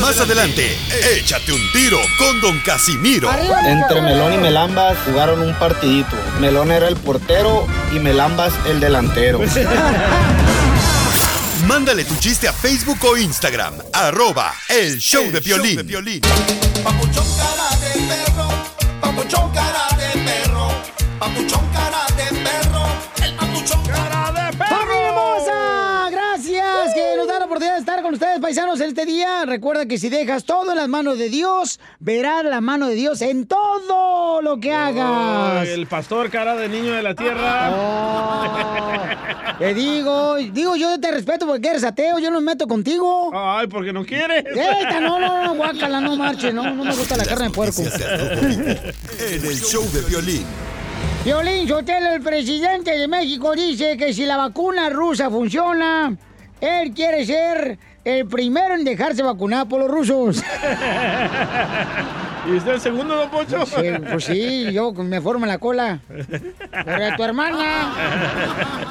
Más adelante, échate un tiro con Don Casimiro. Entre Melón y Melambas jugaron un partidito. Melón era el portero y Melambas el delantero. Mándale tu chiste a Facebook o Instagram. Arroba El Show de Piolín. Papuchón cara de perro, papuchón cara de perro, paisanos, en este día. Recuerda que si dejas todo en las manos de Dios, verás la mano de Dios en todo lo que hagas. El pastor cara de niño de la tierra. Te digo, digo, yo te respeto porque eres ateo, yo no me meto contigo. Ay, porque no quieres. Eita, no, no, no, guácala, no marche, no, no me gusta la carne de puerco. En el Show de Piolín. Violín Sotelo, el presidente de México, dice que si la vacuna rusa funciona, él quiere ser el primero en dejarse vacunar por los rusos. ¿Y usted el segundo, don Poncho? Sí, pues sí, yo me formo la cola. Pero tu hermana.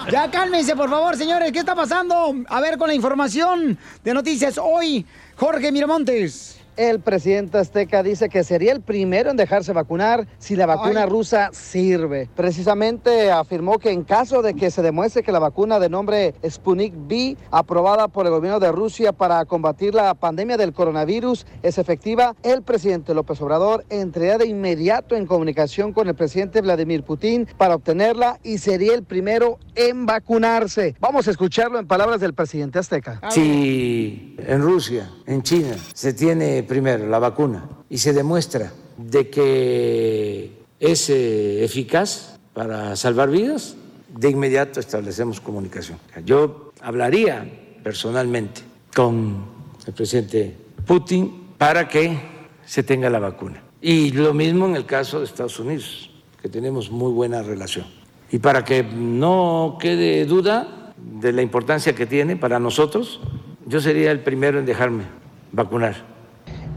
Ya cálmense, por favor, señores. ¿Qué está pasando? A ver, con la información de noticias hoy, Jorge Miramontes. El presidente azteca dice que sería el primero en dejarse vacunar si la vacuna Ay. rusa sirve. Precisamente afirmó que en caso de que se demuestre que la vacuna de nombre Sputnik V, aprobada por el gobierno de Rusia para combatir la pandemia del coronavirus, es efectiva, el presidente López Obrador entraría de inmediato en comunicación con el presidente Vladimir Putin para obtenerla y sería el primero en vacunarse. Vamos a escucharlo en palabras del presidente azteca. Si en Rusia, en China, se tiene primero la vacuna y se demuestra de que es eh, eficaz para salvar vidas, de inmediato establecemos comunicación. Yo hablaría personalmente con el presidente Putin para que se tenga la vacuna. Y lo mismo en el caso de Estados Unidos, que tenemos muy buena relación. Y para que no quede duda de la importancia que tiene para nosotros, yo sería el primero en dejarme vacunar.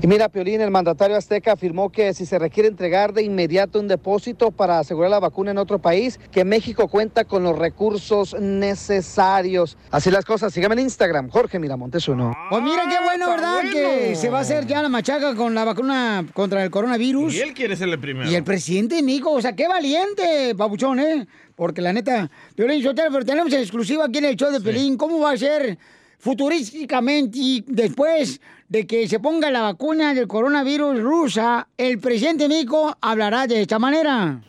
Y mira, Piolín, el mandatario azteca afirmó que si se requiere entregar de inmediato un depósito para asegurar la vacuna en otro país, que México cuenta con los recursos necesarios. Así las cosas, síganme en Instagram, Jorge Miramontes uno. Pues mira qué bueno, está ¿verdad? Que bueno. se va a hacer ya la machaca con la vacuna contra el coronavirus. Y él quiere ser el primero. Y el presidente de México, o sea, qué valiente, papuchón, ¿eh? Porque la neta, Piolín Sotelo, pero tenemos en exclusiva aquí en el show de Piolín, ¿cómo va a ser futurísticamente y después de que se ponga la vacuna del coronavirus rusa, el presidente de México hablará de esta manera?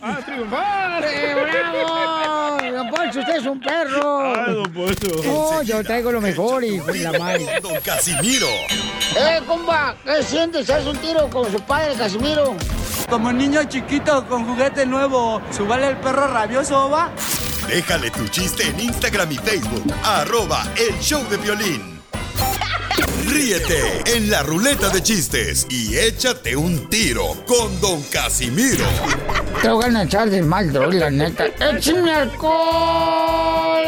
¡A triunfar! ¡Eh, bravo! Don Poncho, usted es un perro. ¡Ay, don Poncho! No, yo traigo lo mejor, hijo de la madre. Don Casimiro. ¡Eh, compa! ¿Qué sientes? ¿Haz un tiro con su padre, Casimiro? Como niño chiquito con juguete nuevo, ¿subale el perro rabioso, va? Déjale tu chiste en Instagram y Facebook. Arroba El Show de Piolín. Ríete en la ruleta de chistes y échate un tiro con Don Casimiro. Te voy a echar de mal, droga, la neta. ¡Échame alcohol!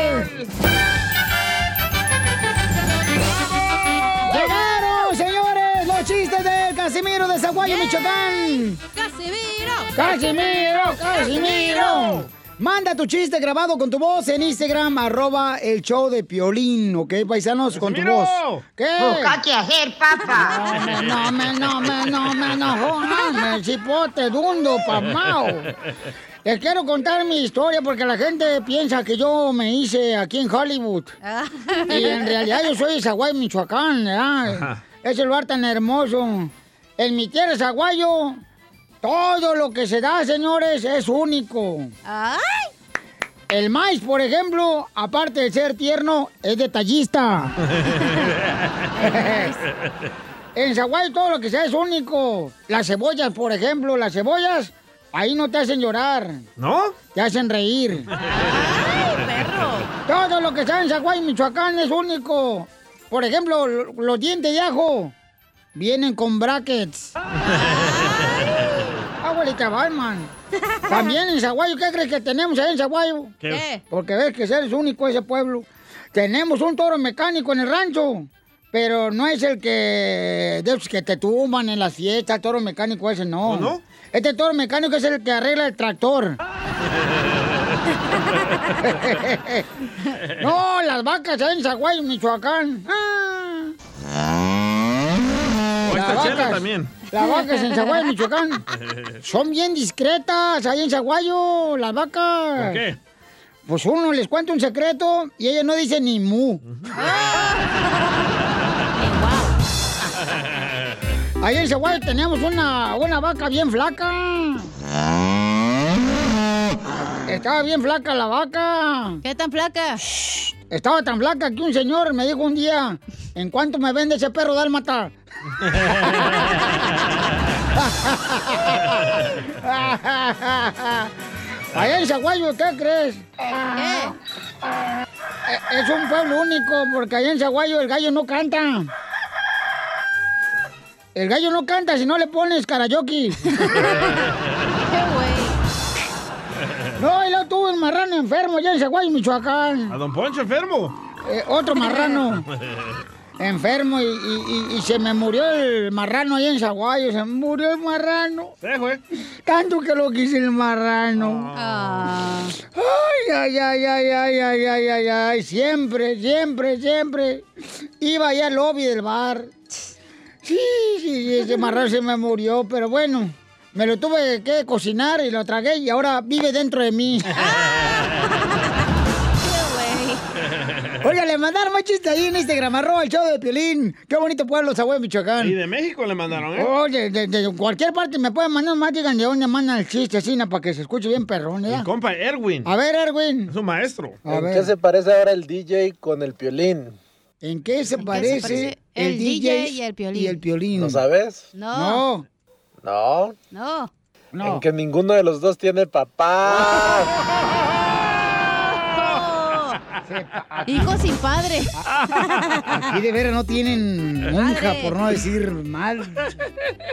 ¡Llegaron, señores! ¡Los chistes del Casimiro de Zaguayo, Michoacán! ¡Casimiro! ¡Casimiro! ¡Casimiro! Manda tu chiste grabado con tu voz en Instagram, arroba el show de Piolín, ¿ok, paisanos? Con tu voz. ¿Qué? Busca qué hacer, papá. No me, no me, no me, no me, chipote dundo, pamao. Les quiero contar mi historia porque la gente piensa que yo me hice aquí en Hollywood. Y en realidad yo soy de Zaguay, Michoacán, ¿verdad? Ese lugar tan hermoso. En mi tierra, Zaguayo, todo lo que se da, señores, es único. ¡Ay! El maíz, por ejemplo, aparte de ser tierno, es detallista. En Zaguay todo lo que sea es único. Las cebollas, por ejemplo, las cebollas, ahí no te hacen llorar, ¿No? te hacen reír. ¡Ay, perro! Todo lo que sea en Zaguay, Michoacán es único. Por ejemplo, lo- los dientes de ajo vienen con brackets. Abuelita Balman. También en Zaguayo, ¿qué crees que tenemos ahí en Zaguayo? ¿Qué? Porque ves que eres único ese pueblo. Tenemos un toro mecánico en el rancho. Pero no es el que, de que te tumban en las fiestas, el toro mecánico ese, no. ¿Oh, no? Este toro mecánico es el que arregla el tractor. no, las vacas ahí en Zaguayo, Michoacán. Ah. O Las esta chela también. Las vacas en Zaguayo, Michoacán. Son bien discretas ahí en Zaguayo, las vacas. ¿Por qué? Pues uno les cuenta un secreto y ella no dice ni mu. Ahí en Zaguayo teníamos una, una vaca bien flaca. Estaba bien flaca la vaca. ¿Qué tan flaca? Estaba tan flaca que un señor me dijo un día, ¿en cuánto me vende ese perro dálmata? Allá en Zaguayo, ¿qué crees? Eh, Es un pueblo único, porque allá en Zaguayo el gallo no canta. El gallo no canta si no le pones karaoke. No, y luego tuve un marrano enfermo allá en Zaguayo, Michoacán. ¿A don Poncho enfermo? Eh, otro marrano enfermo y, y- y- y se me murió el marrano ahí en Zaguayo, se me murió el marrano. Tanto que lo quise el marrano. Ay, ay, ay, ay, ay, ay, ay, ay, ay, siempre, siempre, siempre. Iba allá al lobby del bar. Sí, sí, sí, ese marrano se me murió, pero bueno, me lo tuve que cocinar y lo tragué y ahora vive dentro de mí. Oiga, le mandaron más chistes ahí en Instagram, arroba el show de Piolín. Qué bonito pueblo, Zaguay, Michoacán. Y de México le mandaron, ¿eh? Oye, de, de cualquier parte me pueden mandar más, digan de dónde mandan el chiste, así, ¿no? para que se escuche bien perrón, ¿ya? El compa Erwin. A ver, Erwin. Es un maestro. A ¿En ver. qué se parece ahora el DJ con el piolín? ¿En qué se parece, parece el DJ y el Piolín? Y el Piolín. ¿No sabes? No. No. No. No. En que ninguno de los dos tiene papá. Hijo sin padre. Aquí de veras no tienen monja, Madre. por no decir mal.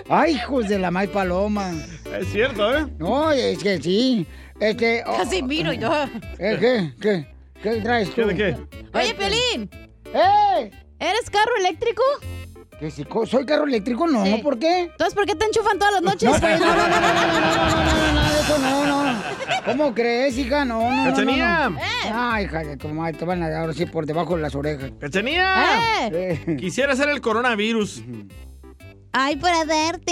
Ay, hijos de la mal paloma. Es cierto, ¿eh? No, es que sí. Este. oh, Casi miro yo. ¿Eh, ¿Qué? ¿Qué? ¿Qué traes tú? ¿Qué de qué? Oye, Pelín. ¡Eh! ¿Eres carro eléctrico? ¿Que si soy carro eléctrico? No, Sí. ¿por qué? Entonces, ¿por qué te enchufan todas las noches? No, pues, no, no, no, no, no, no, no, no, no, no, no, eso no, no. ¿Cómo crees, hija? No, no, no, no. Ay, hija de tu madre, te van a dar ahora sí por debajo de las orejas. ¡Cachanía! Eh. Quisiera hacer el coronavirus. Ay, para darte.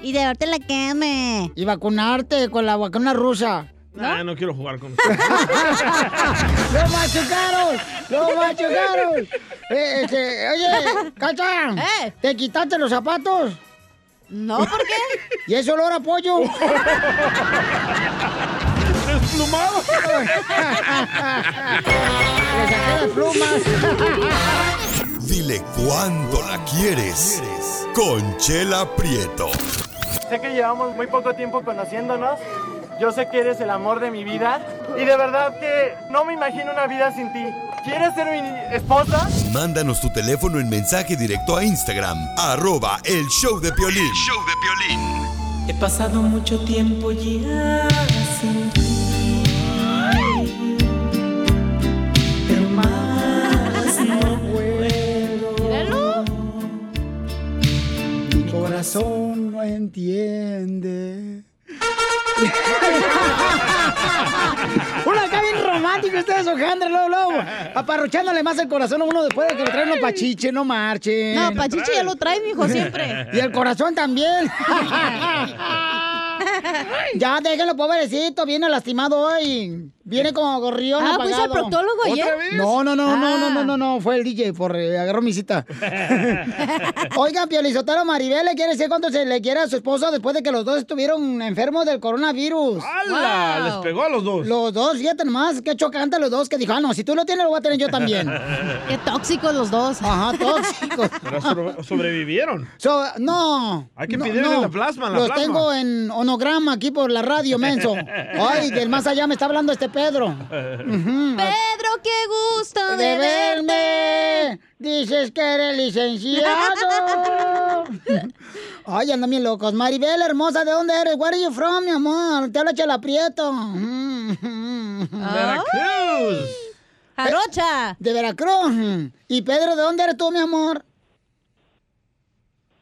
Y de darte la cama. Y vacunarte con la vacuna rusa. Nah, no quiero jugar con usted. ¡Lo machucaron! ¡Lo machucaron! Eh, este, oye, Cacha, Eh. ¿te quitaste los zapatos? No, ¿por qué? ¿Y eso olor a pollo? ¡Desplumado! Le saqué las plumas. Dile cuándo la quieres. Conchela Prieto. Sé que llevamos muy poco tiempo conociéndonos. Yo sé que eres el amor de mi vida. Y de verdad que no me imagino una vida sin ti. ¿Quieres ser mi esposa? Mándanos tu teléfono en mensaje directo a Instagram, arroba el show de Piolín. show de Piolín. He pasado mucho tiempo ya sin ti. Pero más no puedo. Mi corazón no entiende. Uno acá bien romántico ustedes, Ojandra, luego, luego. Aparrochándole más el corazón a uno después de que lo traen los pachiche, no marchen. No, Pachiche ya lo trae, mijo, siempre. Y el corazón también. ya, déjenlo, pobrecito. Viene lastimado hoy. Viene como gorrión Ah, ¿fuiste al apagado. proctólogo ayer? ¿Otra vez? No, no, no, no, no, Ah. no, no, no. Fue el DJ por eh, agarró mi cita. Oigan, Piolizotero Maribel le quiere decir cuánto se le quiere a su esposo después de que los dos estuvieron enfermos del coronavirus. ¡Hala! Les pegó a los dos. Los dos, fíjate nomás, qué chocante los dos que dijo, ah, no, si tú lo tienes, lo voy a tener yo también. Qué tóxicos los dos. Ajá, tóxicos. Pero sobre- sobrevivieron. So, no. Hay que no, pedirle no. la plasma, la Los plasma. tengo en onograma aquí por la radio, menso. Ay, del más allá me está hablando este Pedro. Pedro, qué gusto de, de verte. verme. Dices que eres licenciado. Ay, andan bien locos. Maribel, hermosa, ¿de dónde eres? Where are you from, mi amor? Te habla Chela Prieto. Veracruz. Jarocha. De Veracruz. ¿Y Pedro, de dónde eres tú, mi amor?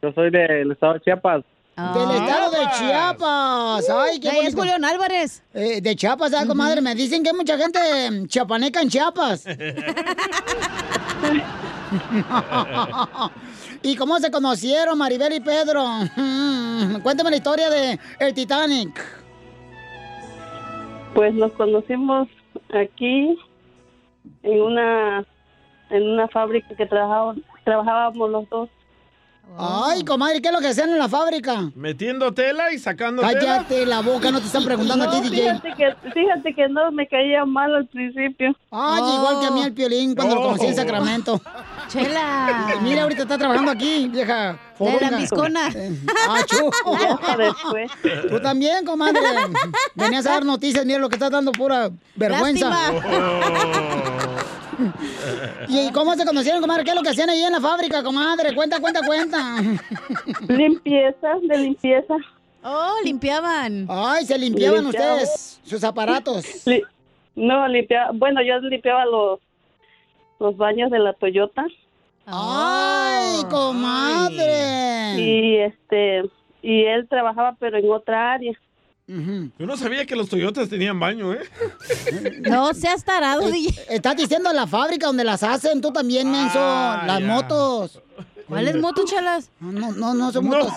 Yo soy del estado de Chiapas. Del estado de Chiapas. Ay, qué De ahí es bonito. Julián Álvarez. Eh, de Chiapas, ¿sabes, comadre? Me dicen que hay mucha gente chiapaneca en Chiapas. ¿Y cómo se conocieron Maribel y Pedro? Cuéntame la historia de el Titanic. Pues nos conocimos aquí en una en una fábrica que trabajaba- trabajábamos los dos. Ay, comadre, ¿qué es lo que hacían en la fábrica? Metiendo tela y sacando tela. Cállate la boca, no te están preguntando a ti, DJ. Fíjate que, fíjate que no me caía mal al principio. Ay, igual que a mí el piolín cuando lo conocí en Sacramento. Chela. Mira, ahorita está trabajando aquí, vieja. fodonga. lambiscona. Eh, ah. Tú también, comadre. Venías a dar noticias, mira lo que estás dando pura vergüenza. ¿Y cómo se conocieron, comadre? ¿Qué es lo que hacían ahí en la fábrica, comadre? Cuenta, cuenta, cuenta. Limpieza, de limpieza. Oh, limpiaban. Ay, se limpiaban Limpiaba. ustedes sus aparatos. Li- no, limpiaba, bueno, yo limpiaba los, los baños de la Toyota. Ay, comadre. Y este, y él trabajaba pero en otra área. Yo no sabía que los Toyotas tenían baño, ¿eh? No seas tarado, DJ. Estás diciendo la fábrica donde las hacen, tú también, menso. Ah, las ya. motos. ¿Cuáles motos, chalas? No, no, no son motos.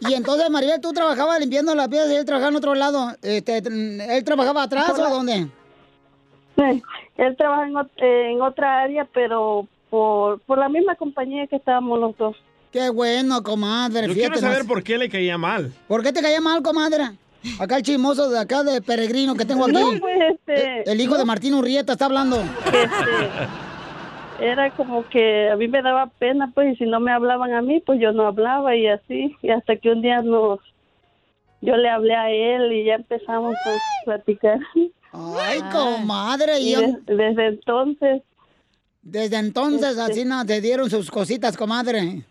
Y entonces, Maribel, tú trabajabas limpiando las piezas y él trabajaba en otro lado. Este, ¿Él trabajaba atrás o dónde? Sí, Él trabaja en, en otra área, pero por, por la misma compañía que estábamos los dos. Qué bueno, comadre. Yo quiero saber más. por qué le caía mal. ¿Por qué te caía mal, comadre? Acá el chismoso de acá de Peregrino que tengo aquí. No, pues, este, El hijo de Martín Urrieta está hablando. Era como que a mí me daba pena, pues, y si no me hablaban a mí, pues yo no hablaba y así. Y hasta que un día nos, yo le hablé a él y ya empezamos a platicar. Ay, comadre. Y Y des- desde entonces, desde entonces Este. así no, te dieron sus cositas, comadre.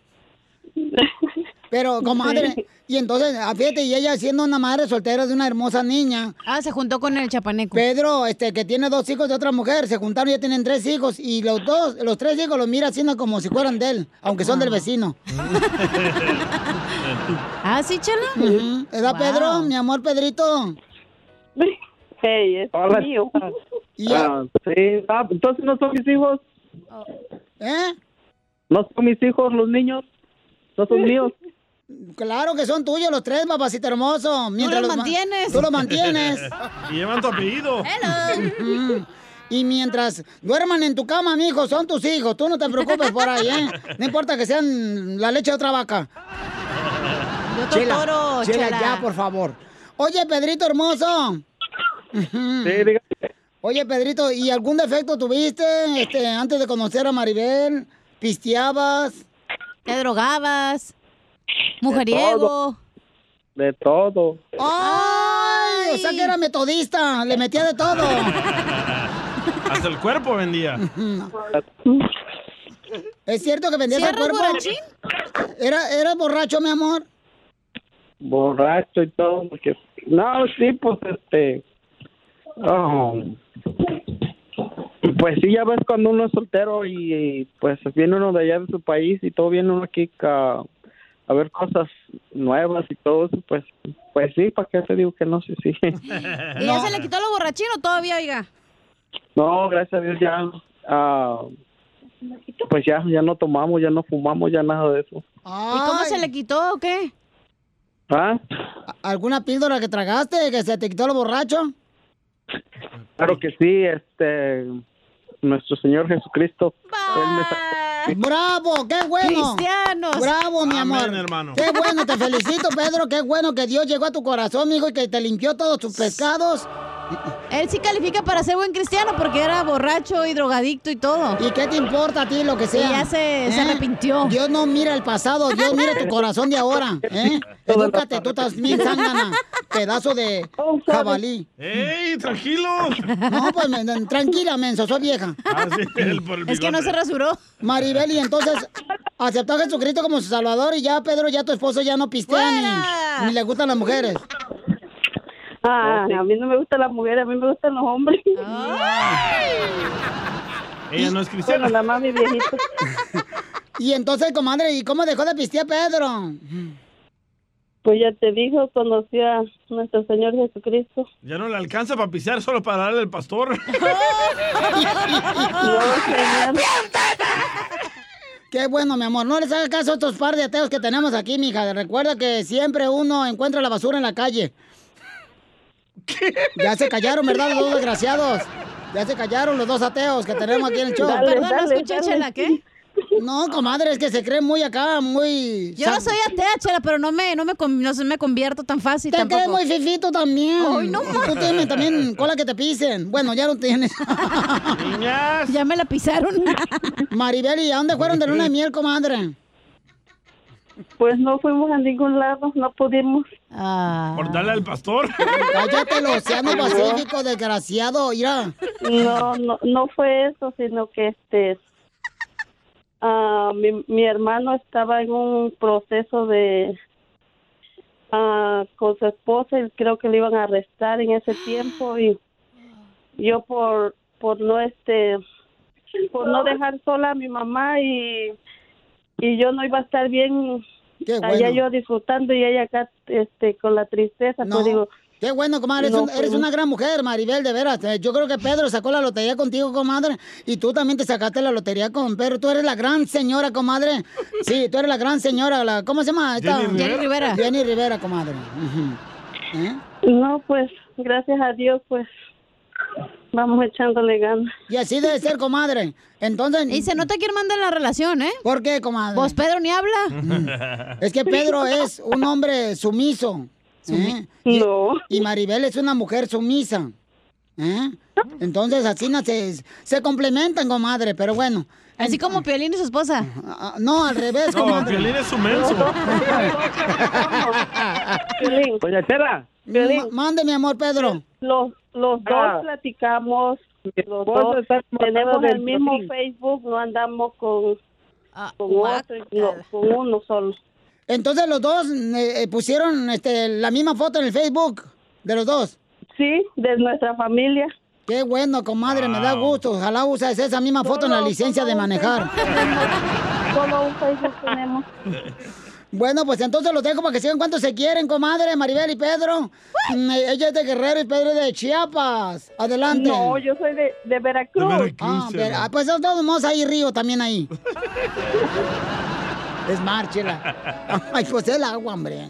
Pero, comadre, Sí. y entonces, ah, fíjate, y ella siendo una madre soltera de una hermosa niña. Ah, se juntó con el chapaneco. Pedro, este, que tiene dos hijos de otra mujer, se juntaron y ya tienen tres hijos. Y los dos, los tres hijos los mira haciendo como si fueran de él, aunque son del vecino. ¿Ah, sí? Ujú. ¿Edad, Wow. Pedro? Mi amor, Pedrito. hey, es Hola. mío. Y Ah, sí, ah, entonces no son mis hijos. ¿Eh? No son mis hijos los niños. No son míos. Claro que son tuyos los tres, papacito hermoso. Mientras los ma- mantienes. Tú los mantienes. Y llevan tu apellido. Ujú. Y mientras duerman en tu cama, mijo, son tus hijos. Tú no te preocupes por ahí, ¿eh? No importa que sean la leche de otra vaca. De otro toro, Chela, Chela. ya, por favor. Oye, Pedrito hermoso. Sí, dígame. Oye, Pedrito, ¿y algún defecto tuviste este, antes de conocer a Maribel? ¿Pisteabas? Te drogabas. Mujeriego. De todo. ¡Ay! O sea que era metodista, le metía de todo. Hasta el cuerpo vendía. ¿Es cierto que vendías ¿Sí el cuerpo? borrachín? ¿Era, ¿Eras borracho, mi amor? Borracho y todo. Porque... No, sí, pues este. ah, pues sí, ya ves cuando uno es soltero y, y, pues viene uno de allá de su país y todo viene uno aquí a, a ver cosas nuevas y todo eso, pues pues sí, ¿para qué te digo que no? Sí, sí. ¿Y ya se le quitó lo borrachín o todavía, oiga? No, gracias a Dios ya. ah, pues ya, ya no tomamos, ya no fumamos, ya nada de eso. ¿Y cómo se le quitó o qué? ¿Ah? ¿Alguna píldora que tragaste que se te quitó lo borracho? Claro que sí, este, nuestro Señor Jesucristo. Él me. ¡Bravo! ¡Qué bueno! ¡Cristianos! ¡Bravo, mi Amén, amor! hermano. ¡Qué bueno! Te felicito, Pedro. ¡Qué bueno que Dios llegó a tu corazón, hijo, y que te limpió todos tus pescados! Él sí califica para ser buen cristiano porque era borracho y drogadicto y todo. ¿Y qué te importa a ti lo que sea? Y ya se, se ¿Eh? arrepintió. Dios no mira el pasado, Dios mira tu corazón de ahora. ¿eh? Edúcate, tú estás bien zángana, pedazo de jabalí. ¡Ey, tranquilos! No, pues me- tranquila, menso, soy vieja. Ah, sí, el por el Es que no se rasuró. Maribel, y entonces aceptó a Jesucristo como su salvador y ya, Pedro, ya tu esposo ya no pistea ni le gustan las mujeres. Ah, No, sí. a mí no me gustan las mujeres, a mí me gustan los hombres. Ella no es cristiana. Bueno, nada más mi viejito. Y entonces, comadre, ¿y cómo dejó de pistear Pedro? Pues ya te dijo, conocí a nuestro Señor Jesucristo. Ya no le alcanza para pisar solo para darle al pastor. Qué bueno, mi amor. No les haga caso a estos par de ateos que tenemos aquí, mija. Recuerda que siempre uno encuentra la basura en la calle. Ya se callaron, ¿verdad? Los dos desgraciados. Ya se callaron los dos ateos que tenemos aquí en el show. Dale, Perdón, no dale, escuché, dale. Chela, ¿qué? No, comadre, es que se creen muy acá, muy... Yo no soy atea, Chela, pero no me, no me, no se me convierto tan fácil Te tampoco. crees muy fifito también. Ay, no Y Tú tienes también cola que te pisen. Bueno, ya no tienes. Ya me la pisaron. Maribel, ¿y a dónde fueron de luna de miel, comadre? Pues no fuimos a ningún lado, no pudimos. Por darle al pastor. Cállate el océano Pacífico, desgraciado. Mira. No, no, no fue eso, sino que este, ah, mi, mi hermano estaba en un proceso de ah, con su esposa y creo que le iban a arrestar en ese tiempo y yo por por no este por no dejar sola a mi mamá y y yo no iba a estar bien allá bueno. yo disfrutando y ella acá este con la tristeza No. pues digo Qué bueno, comadre. No eres, un- eres fuimos. una gran mujer, Maribel, de veras. Eh, Yo creo que Pedro sacó la lotería contigo, comadre. Y tú también te sacaste la lotería con Pedro. Tú eres la gran señora, comadre. Sí, tú eres la gran señora. La, ¿Cómo se llama? esta? Jenny Rivera. Jenny Rivera. Jenny Rivera, comadre. ¿Eh? no pues gracias a Dios pues vamos echándole ganas Y así debe ser, comadre. Entonces. Y se nota que manda en la relación, ¿eh? ¿Por qué, comadre? Vos, Pedro, ni habla. Es que Pedro es un hombre sumiso. ¿eh? Y, y Maribel es una mujer sumisa. ¿eh? Entonces así no se, se complementan, comadre, pero bueno. Así como Piolín y su esposa. Ah, No, al revés, No, comadre. Piolín es su menso. Doña Chela. Ma- Mande, mi amor, Pedro. Los, los dos Ah. platicamos, los dos tenemos el mismo. Facebook, no andamos con, Ah, con otro, no, con uno solo. Entonces los dos eh, eh, pusieron este, la misma foto en el Facebook de los dos. Sí, de nuestra familia. Qué bueno, comadre, me da gusto. Ojalá uses esa misma foto en la licencia de manejar. Solo un Facebook tenemos. Bueno, pues entonces los dejo para que sigan cuánto se quieren, comadre, Maribel y Pedro. Mm, Ella es de Guerrero y Pedro es de Chiapas. Adelante. No, yo soy de, de Veracruz. Ah, ver- ah, pues de todos modos hay río también ahí. es mar, chela. Ay, pues el agua, hombre.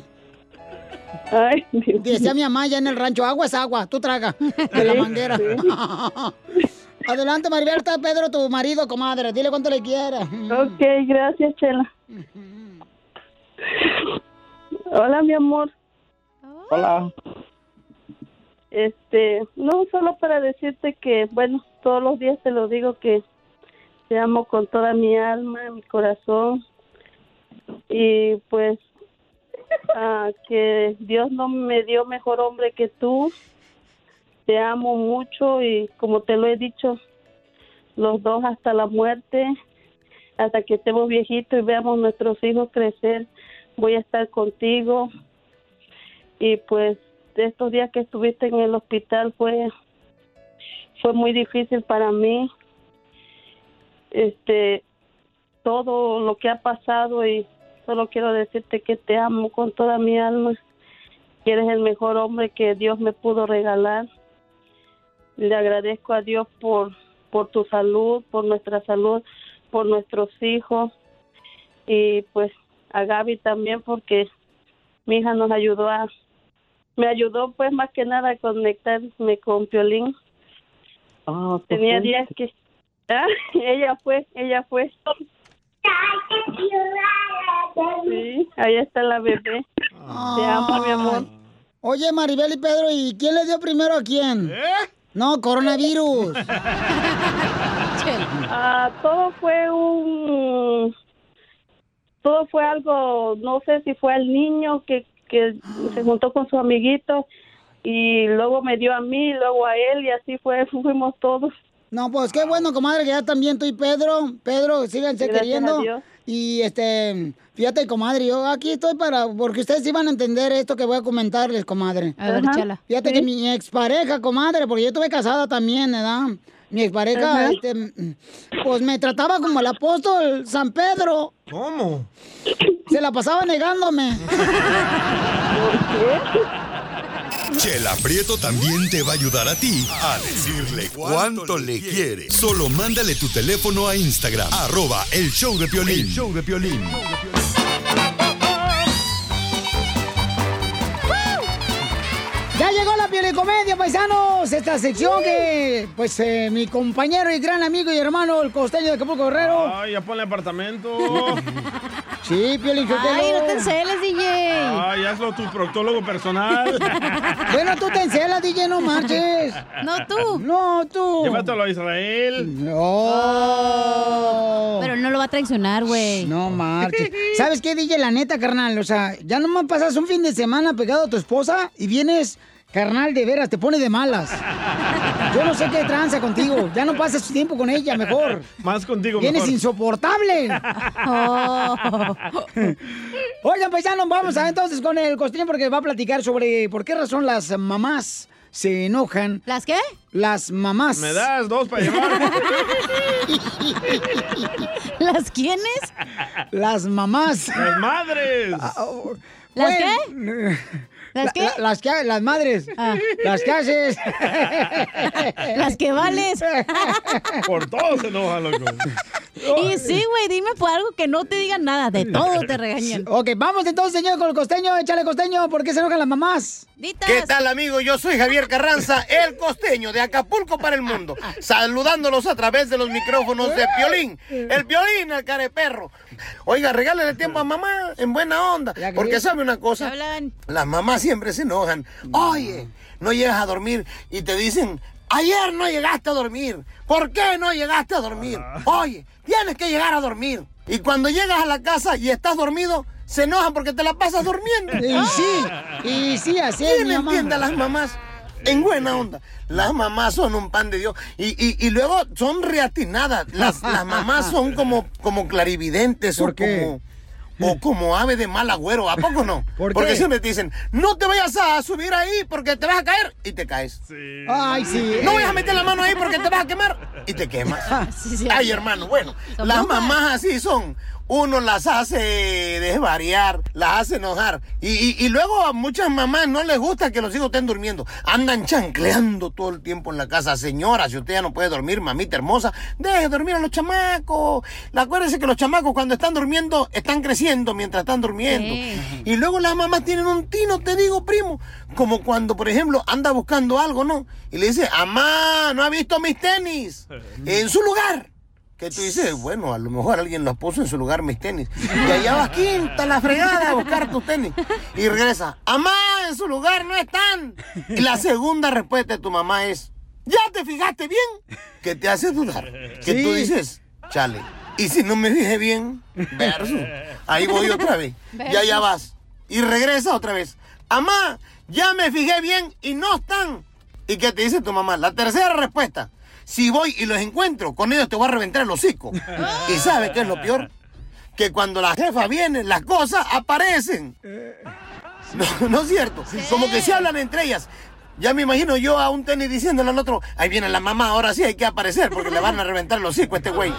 Ay, Decía mi mamá ya en el rancho, agua es agua, tú traga de la Sí, manguera. Adelante, Maribel, está Pedro, tu marido, comadre. Dile cuánto le quieres. Ok, gracias, Chela. Hola, mi amor. Hola. Este, no, solo para decirte que, bueno, todos los días te lo digo que te amo con toda mi alma, mi corazón. Y pues, ah, que Dios no me dio mejor hombre que tú. Te amo mucho y como te lo he dicho, los dos hasta la muerte, hasta que estemos viejitos y veamos nuestros hijos crecer, voy a estar contigo. Y pues estos días que estuviste en el hospital fue fue muy difícil para mí. Este todo lo que ha pasado y solo quiero decirte que te amo con toda mi alma. Que eres el mejor hombre que Dios me pudo regalar. Le agradezco a Dios por por tu salud, por nuestra salud, por nuestros hijos y pues a Gaby también porque mi hija nos ayudó a me ayudó pues más que nada a conectarme con Piolín. Pues Tenía días que Ah, ella fue, ella fue. Sí, ahí está la bebé. Te amo, mi amor. Oye, Maribel y Pedro, ¿y quién le dio primero a quién? No, coronavirus. Ah, todo fue un todo fue algo, no sé si fue el niño que, que se juntó con su amiguito y luego me dio a mí, luego a él y así fue, fuimos todos. No, pues qué bueno, comadre, que ya también tú y Pedro, Pedro, síganse Gracias queriendo. Y este, fíjate, comadre, yo aquí estoy para, porque ustedes iban a entender esto que voy a comentarles, comadre. A ver, Ajá. échala. Fíjate que mi expareja, comadre, porque yo estuve casada también, ¿verdad? Mi expareja, este, pues me trataba como el apóstol San Pedro. ¿Cómo? Se la pasaba negándome. Chela Prieto también te va a ayudar a ti a decirle cuánto le quiere. Solo mándale tu teléfono a Instagram, arroba el show de Piolín. El show de Piolín. La Piolicomedia, paisanos. Esta sección que, pues, eh, mi compañero y gran amigo y hermano, el costeño de Acapulco Guerrero. Ay, ya ponle apartamento. Sí, Piolín. Ay, no te enceles, DJ. Ay, hazlo tu proctólogo personal. Bueno, tú te encelas, DJ, no marches. No tú. No tú. Llévatelo a Israel. No. Pero no lo va a traicionar, güey. No marches. ¿Sabes qué, DJ? La neta, carnal. O sea, ya nomás pasas un fin de semana pegado a tu esposa y vienes, carnal, de veras, te pone de malas. Yo no sé qué tranza contigo. Ya no pasas tu tiempo con ella, mejor. Más contigo, Vienes mejor. insoportable. Oh. Oigan, paisanos, vamos a entonces con el costeño porque va a platicar sobre por qué razón las mamás se enojan. ¿Las qué? Las mamás. ¿Me das dos para llevar? ¿Las quiénes? Las mamás. ¡Las madres! ¿Las qué? ¿Las qué? las que las madres. Las que haces. Las que vales. Por todo se enoja, loco. Y sí, güey, dime por algo que no te digan nada. De todo te regañan. Ok, vamos entonces, señor, con el costeño. Échale costeño. ¿Por qué se enojan las mamás? ¿Qué tal, amigo? Yo soy Javier Carranza, el costeño de Acapulco para el mundo, saludándolos a través de los micrófonos de Piolín, el Piolín, el careperro. Oiga, regálale tiempo a mamá en buena onda, porque sabe una cosa, las mamás siempre se enojan. Oye, no llegas a dormir y te dicen, ayer no llegaste a dormir, ¿por qué no llegaste a dormir? Oye, tienes que llegar a dormir. Y cuando llegas a la casa y estás dormido, se enojan porque te la pasas durmiendo. Y sí, y sí, así es, ¿Quién mi mamá. entiende a las mamás? En buena onda. Las mamás son un pan de Dios. Y, y, y luego son reatinadas. Las, las mamás son como, como clarividentes o como, o como ave de mal agüero. ¿A poco no? ¿Por porque qué? siempre te dicen, no te vayas a subir ahí porque te vas a caer y te caes. Ay, sí. No vayas a meter la mano ahí porque te vas a quemar y te quemas. sí, Ay, sí. hermano, bueno, las mamás así son. Uno las hace desvariar, las hace enojar. Y, y- y luego a muchas mamás no les gusta que los hijos estén durmiendo. Andan chancleando todo el tiempo en la casa. Señora, si usted ya no puede dormir, mamita hermosa, deje dormir a los chamacos. Acuérdense que los chamacos cuando están durmiendo están creciendo mientras están durmiendo. Y luego las mamás tienen un tino, te digo, primo. Como cuando, por ejemplo, anda buscando algo, ¿no? Y le dice, amá, no ha visto mis tenis. En su lugar. Que tú dices, bueno, a lo mejor alguien los puso en su lugar mis tenis. Y allá vas quinta la fregada a buscar tus tenis. Y regresa, amá, en su lugar no están. Y la segunda respuesta de tu mamá es, ¿ya te fijaste bien? Que te hace dudar. Que tú Sí. dices, chale. Y si no me fijé bien, verso. Ahí voy otra vez. Ya, ya vas. Y regresa otra vez. Amá, ya me fijé bien y no están. ¿Y qué te dice tu mamá? La tercera respuesta. Si voy y los encuentro, con ellos te voy a reventar el hocico. ¿Y sabes qué es lo peor? Que cuando la jefa viene, las cosas aparecen. No, no es cierto. Como que se hablan entre ellas. Ya me imagino yo a un tenis diciéndole al otro, ahí viene la mamá, ahora sí hay que aparecer porque le van a reventar el hocico a este güey.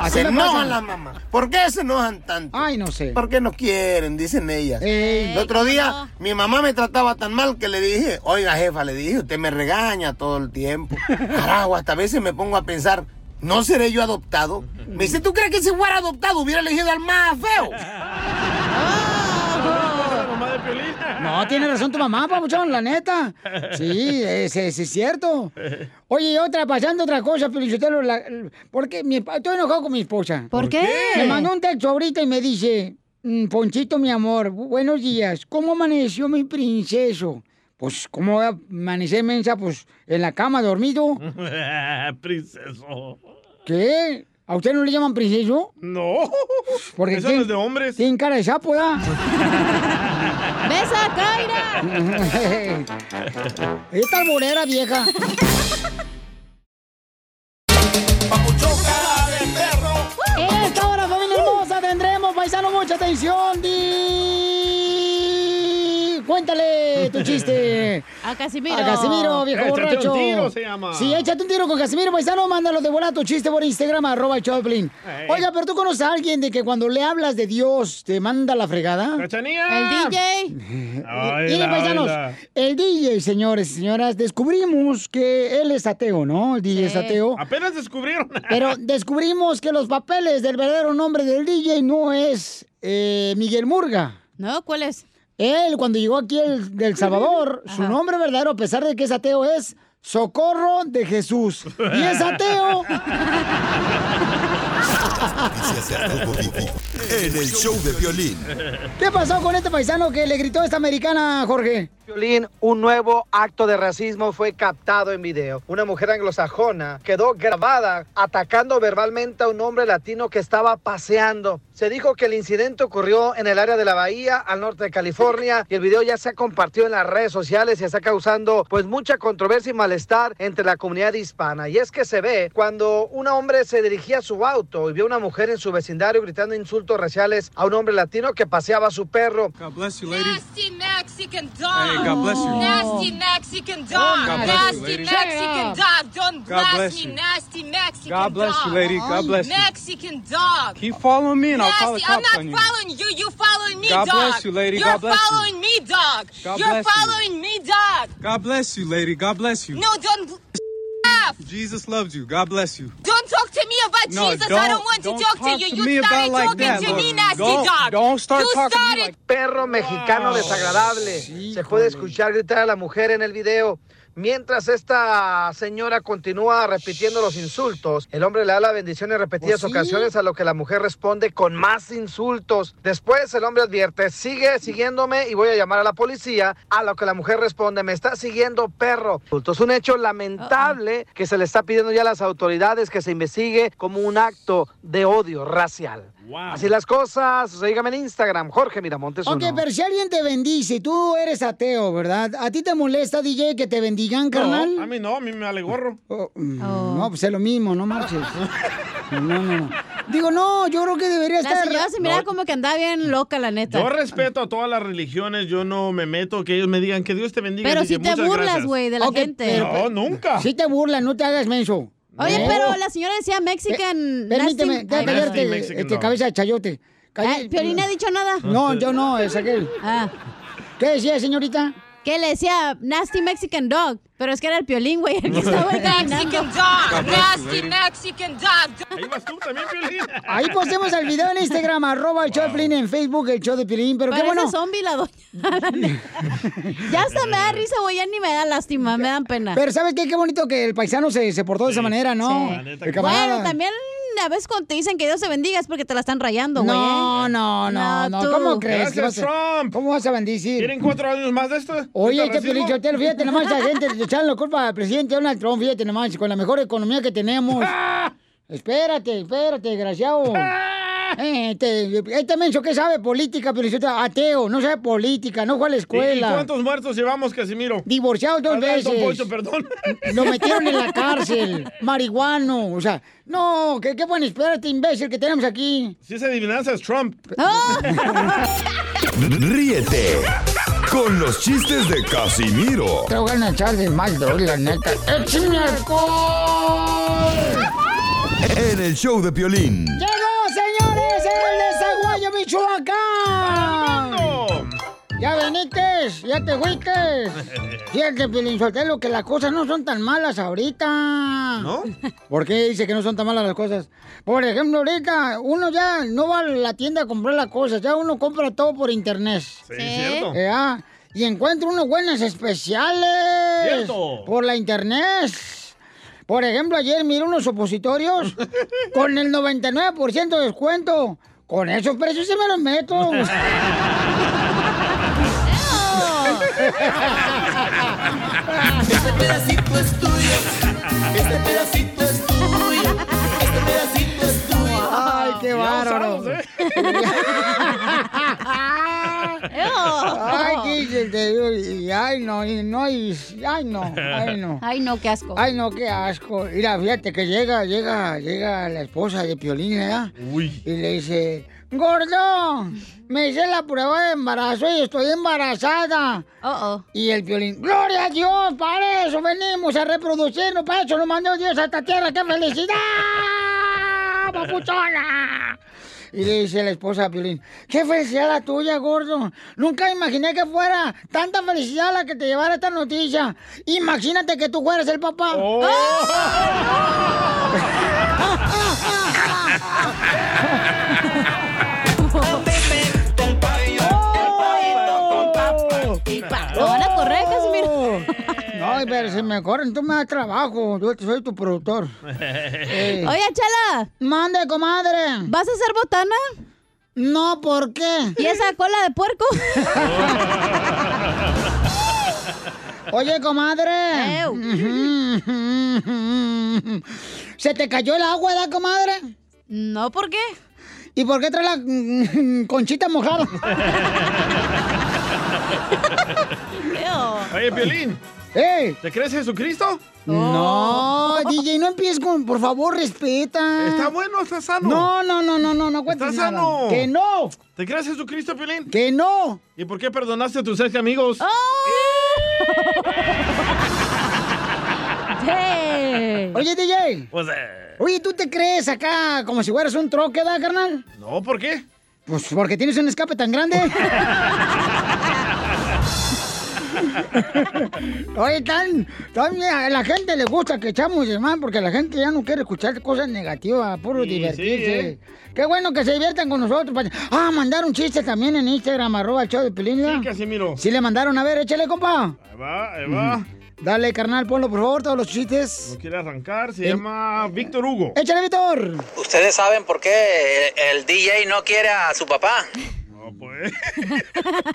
Así Se enojan las mamás. ¿Por qué se enojan tanto? Ay, no sé. Porque no quieren, dicen ellas. Ey. el otro día mi mamá me trataba tan mal que le dije, oiga jefa, le dije, usted me regaña todo el tiempo. Carajo, hasta a veces me pongo a pensar, ¿no seré yo adoptado? Me dice, ¿tú crees que si fuera adoptado hubiera elegido al más feo? No, tiene razón tu mamá, papuchón, la neta. Sí, es, cierto. Oye, y otra, pasando otra cosa, Felicitelo, la, porque mi, estoy enojado con mi esposa. ¿Por qué? Me mandó un texto ahorita y me dice, "Mm, Ponchito, mi amor, bu- buenos días. ¿Cómo amaneció mi princeso? Pues, ¿cómo amanecer, mensa? Pues, en la cama, dormido. Princeso. ¿Qué? ¿A usted no le llaman princeso? No. Porque Eso no es de hombres. Tienen cara de sapo, ¿da? ¡Besa, Kaira! Esta alburera vieja. Papuchón cara de perro. Esta hora, familia hermosa, tendremos, paisano, mucha atención. ¡Di! Cuéntale tu chiste. A Casimiro. A Casimiro, viejo Échate un tiro, se llama. Sí, échate un tiro con Casimiro Paisano, mándalo de volada tu chiste por Instagram, arroba Choplin. Ey. Oiga, pero tú conoces a alguien de que cuando le hablas de Dios te manda la fregada. ¡Cachanía! El DJ. Ay, Miren, paisanos, el DJ, señores y señoras, descubrimos que él es ateo, ¿no? El DJ es ateo. Apenas descubrieron. Pero descubrimos que los papeles del verdadero nombre del DJ no es eh, Miguel Murga. ¿No? ¿Cuál es? Él, cuando llegó aquí el, del Salvador, su nombre verdadero, a pesar de que es ateo, es Socorro de Jesús. Y es ateo. En el show de violín. ¿Qué pasó con este paisano que le gritó a esta americana, Jorge? Violín, un nuevo acto de racismo fue captado en video. Una mujer anglosajona quedó grabada atacando verbalmente a un hombre latino que estaba paseando. Se dijo que el incidente ocurrió en el área de la bahía al norte de California y el video ya se ha compartido en las redes sociales y está causando pues mucha controversia y malestar entre la comunidad hispana. Y es que se ve cuando un hombre se dirigía a su auto y vio a una mujer en su vecindario gritando insultos raciales a un hombre latino que paseaba a su perro. God bless you, lady. Nasty Mexican dog. Hey, God bless you. Nasty Mexican dog. God bless you, nasty lady. Mexican dog. Don't God blast bless me, nasty Mexican God bless dog. you, lady. God bless you. Mexican dog. Keep following me and I'll call the Nasty. I'm cops not on you. following you. You following me, God dog. bless you, lady. You're God bless you. following me, dog. God You're bless you. following me, dog. God bless you, lady. God bless you. No, don't. Jesus loves you. God bless you. Don't about No, Jesus. I don't- don't want don't to talk, talk to you. to You me about started like talking that, to look. me, nasty Don't- dog. don't start you talking. Perro mexicano desagradable. Se puede escuchar gritar a la mujer en el video. Mientras esta señora continúa repitiendo los insultos, el hombre le da la bendición en repetidas Pues sí. ocasiones a lo que la mujer responde con más insultos. Después el hombre advierte, sigue siguiéndome y voy a llamar a la policía, a lo que la mujer responde, me está siguiendo perro. Es un hecho lamentable que se le está pidiendo ya a las autoridades que se investigue como un acto de odio racial. Así las cosas, síganme en Instagram, Jorge Miramontes. Ok, uno. pero si alguien te bendice, tú eres ateo, ¿verdad? ¿A ti te molesta, DJ, que te bendigan, carnal? No, a mí no, a mí me vale gorro. No, pues es lo mismo, no marches. No, no, no. Digo, no, yo creo que debería La estar... señora se mira No. como que andaba bien loca, la neta. Yo respeto a todas las religiones, yo no me meto que ellos me digan que Dios te bendiga. Pero si te "Muchas burlas, gracias". güey, de la gente. pero- No, nunca. Si te burlan, no te hagas menso. Oye, pero la señora decía Mexican. Permíteme, nasty- déjame este, cabeza de chayote. Piolín no ha dicho nada. No, yo no, es aquel. Ah, ¿Qué decía, señorita? Que le decía Nasty Mexican Dog. Pero es que era el piolín, güey, el que estaba. Mexican dog. Nasty. Mexican dog. Ahí vas tú también, Piolín. Ahí postemos el video en Instagram, arroba el show de Piolín, en Facebook, el show de Piolín, pero qué bueno. zombie la doña. ya hasta me da risa, güey, ya ni me da lástima, me dan pena. Pero ¿sabes qué? Qué bonito que el paisano se, se portó de esa manera, ¿no? Sí. La neta El que- camarada. bueno, también a veces cuando te dicen que Dios te bendiga es porque te la están rayando, güey. No, ¿eh? no, no, no. ¿Cómo crees? Gracias, Trump. ¿Cómo vas a bendecir? ¿Quieren cuatro años más de esto? Oye, ¿De este Sotelo, fíjate nomás, esa gente le echan la culpa al presidente Donald Trump, fíjate nomás, con la mejor economía que tenemos. Espérate, espérate, desgraciado. Eh, Este, este menso que sabe política, pero ateo, no sabe política, no fue a la ¿Y- ¿Y escuela. cuántos muertos llevamos, Casimiro? Divorciado dos don veces. Poncho, perdón. Lo metieron en la cárcel, marihuano, o sea, no, ¿qué, qué bueno, espérate, imbécil, que tenemos aquí. Si esa adivinanza es Trump. Ríete con los chistes de Casimiro Te voy a echar de mal, la neta. ¡Échame alcohol! en el show de Piolín. Michoacán! ¿Ya veniste? ¿Ya te fuiste? Fíjate, Pilinchotelo, que las cosas no son tan malas ahorita. ¿No? ¿Por qué dice que no son tan malas las cosas? Por ejemplo, ahorita uno ya no va a la tienda a comprar las cosas, ya uno compra todo por internet. Sí, cierto. Eh, ah, y encuentra unos buenos especiales. Cierto. Por la internet. Por ejemplo, ayer miré unos opositorios con el 99% de descuento. Con esos precios se me los meto. Este pedacito es tuyo. Este pedacito es tuyo. Este pedacito es tuyo. Ay, qué bárbaro. ¿eh? Ay, qué ay, no, y no, y ay, no, ay, no. Ay, no, qué asco. Ay, no, qué asco. Mira, fíjate que llega, llega, llega la esposa de Piolín, ¿verdad? Uy. Y le dice, Gordo, me hice la prueba de embarazo y estoy embarazada. Y el violín, gloria a Dios, para eso venimos a reproducirnos, para eso nos mandó Dios a esta tierra, ¡qué felicidad! ¡Papuchona! Y le dice la esposa a Piolín, qué felicidad la tuya, gordo. Nunca imaginé que fuera tanta felicidad la que te llevara esta noticia. Imagínate que tú fueras el papá. Lo van a correr, Casimiro. No, pero si me corren, tú me das trabajo. Yo soy tu productor. Eh. Oye, Chala. Mande, comadre. ¿Vas a hacer botana? No, ¿por qué? ¿Y esa cola de puerco? Oye, comadre. ¿Se te cayó el agua, da, comadre? No, ¿por qué? ¿Y por qué trae la conchita mojada? Oye, Piolín. ¡Ey! ¿Te crees Jesucristo? No, DJ, no empieces con, por favor, respeta. Está bueno, está sano. No, no, no, no, no, no cuentes Está nada. sano. Que no, ¿Te crees Jesucristo, Piolín? que no. ¿Y por qué perdonaste a tus ex amigos? Oye, DJ. Pues, eh, Oye, ¿tú te crees acá como si fueras un troque, da, carnal? no, ¿por qué? Pues porque tienes un escape tan grande. Oye, tan, tan- a la gente le gusta que echamos más porque la gente ya no quiere escuchar cosas negativas, puro Sí, divertirse. sí, ¿eh? Qué bueno que se diviertan con nosotros. pa- Ah, mandaron chistes también en Instagram, arroba el show de Pelín. Sí, Casimiro. Sí le mandaron, a ver, échale, compa. Ahí va, ahí va. Dale, carnal, ponlo por favor, todos los chistes. No quiere arrancar, se El- llama Víctor Hugo. Échale, Víctor. ¿Ustedes saben por qué el, el DJ no quiere a su papá? No, pues.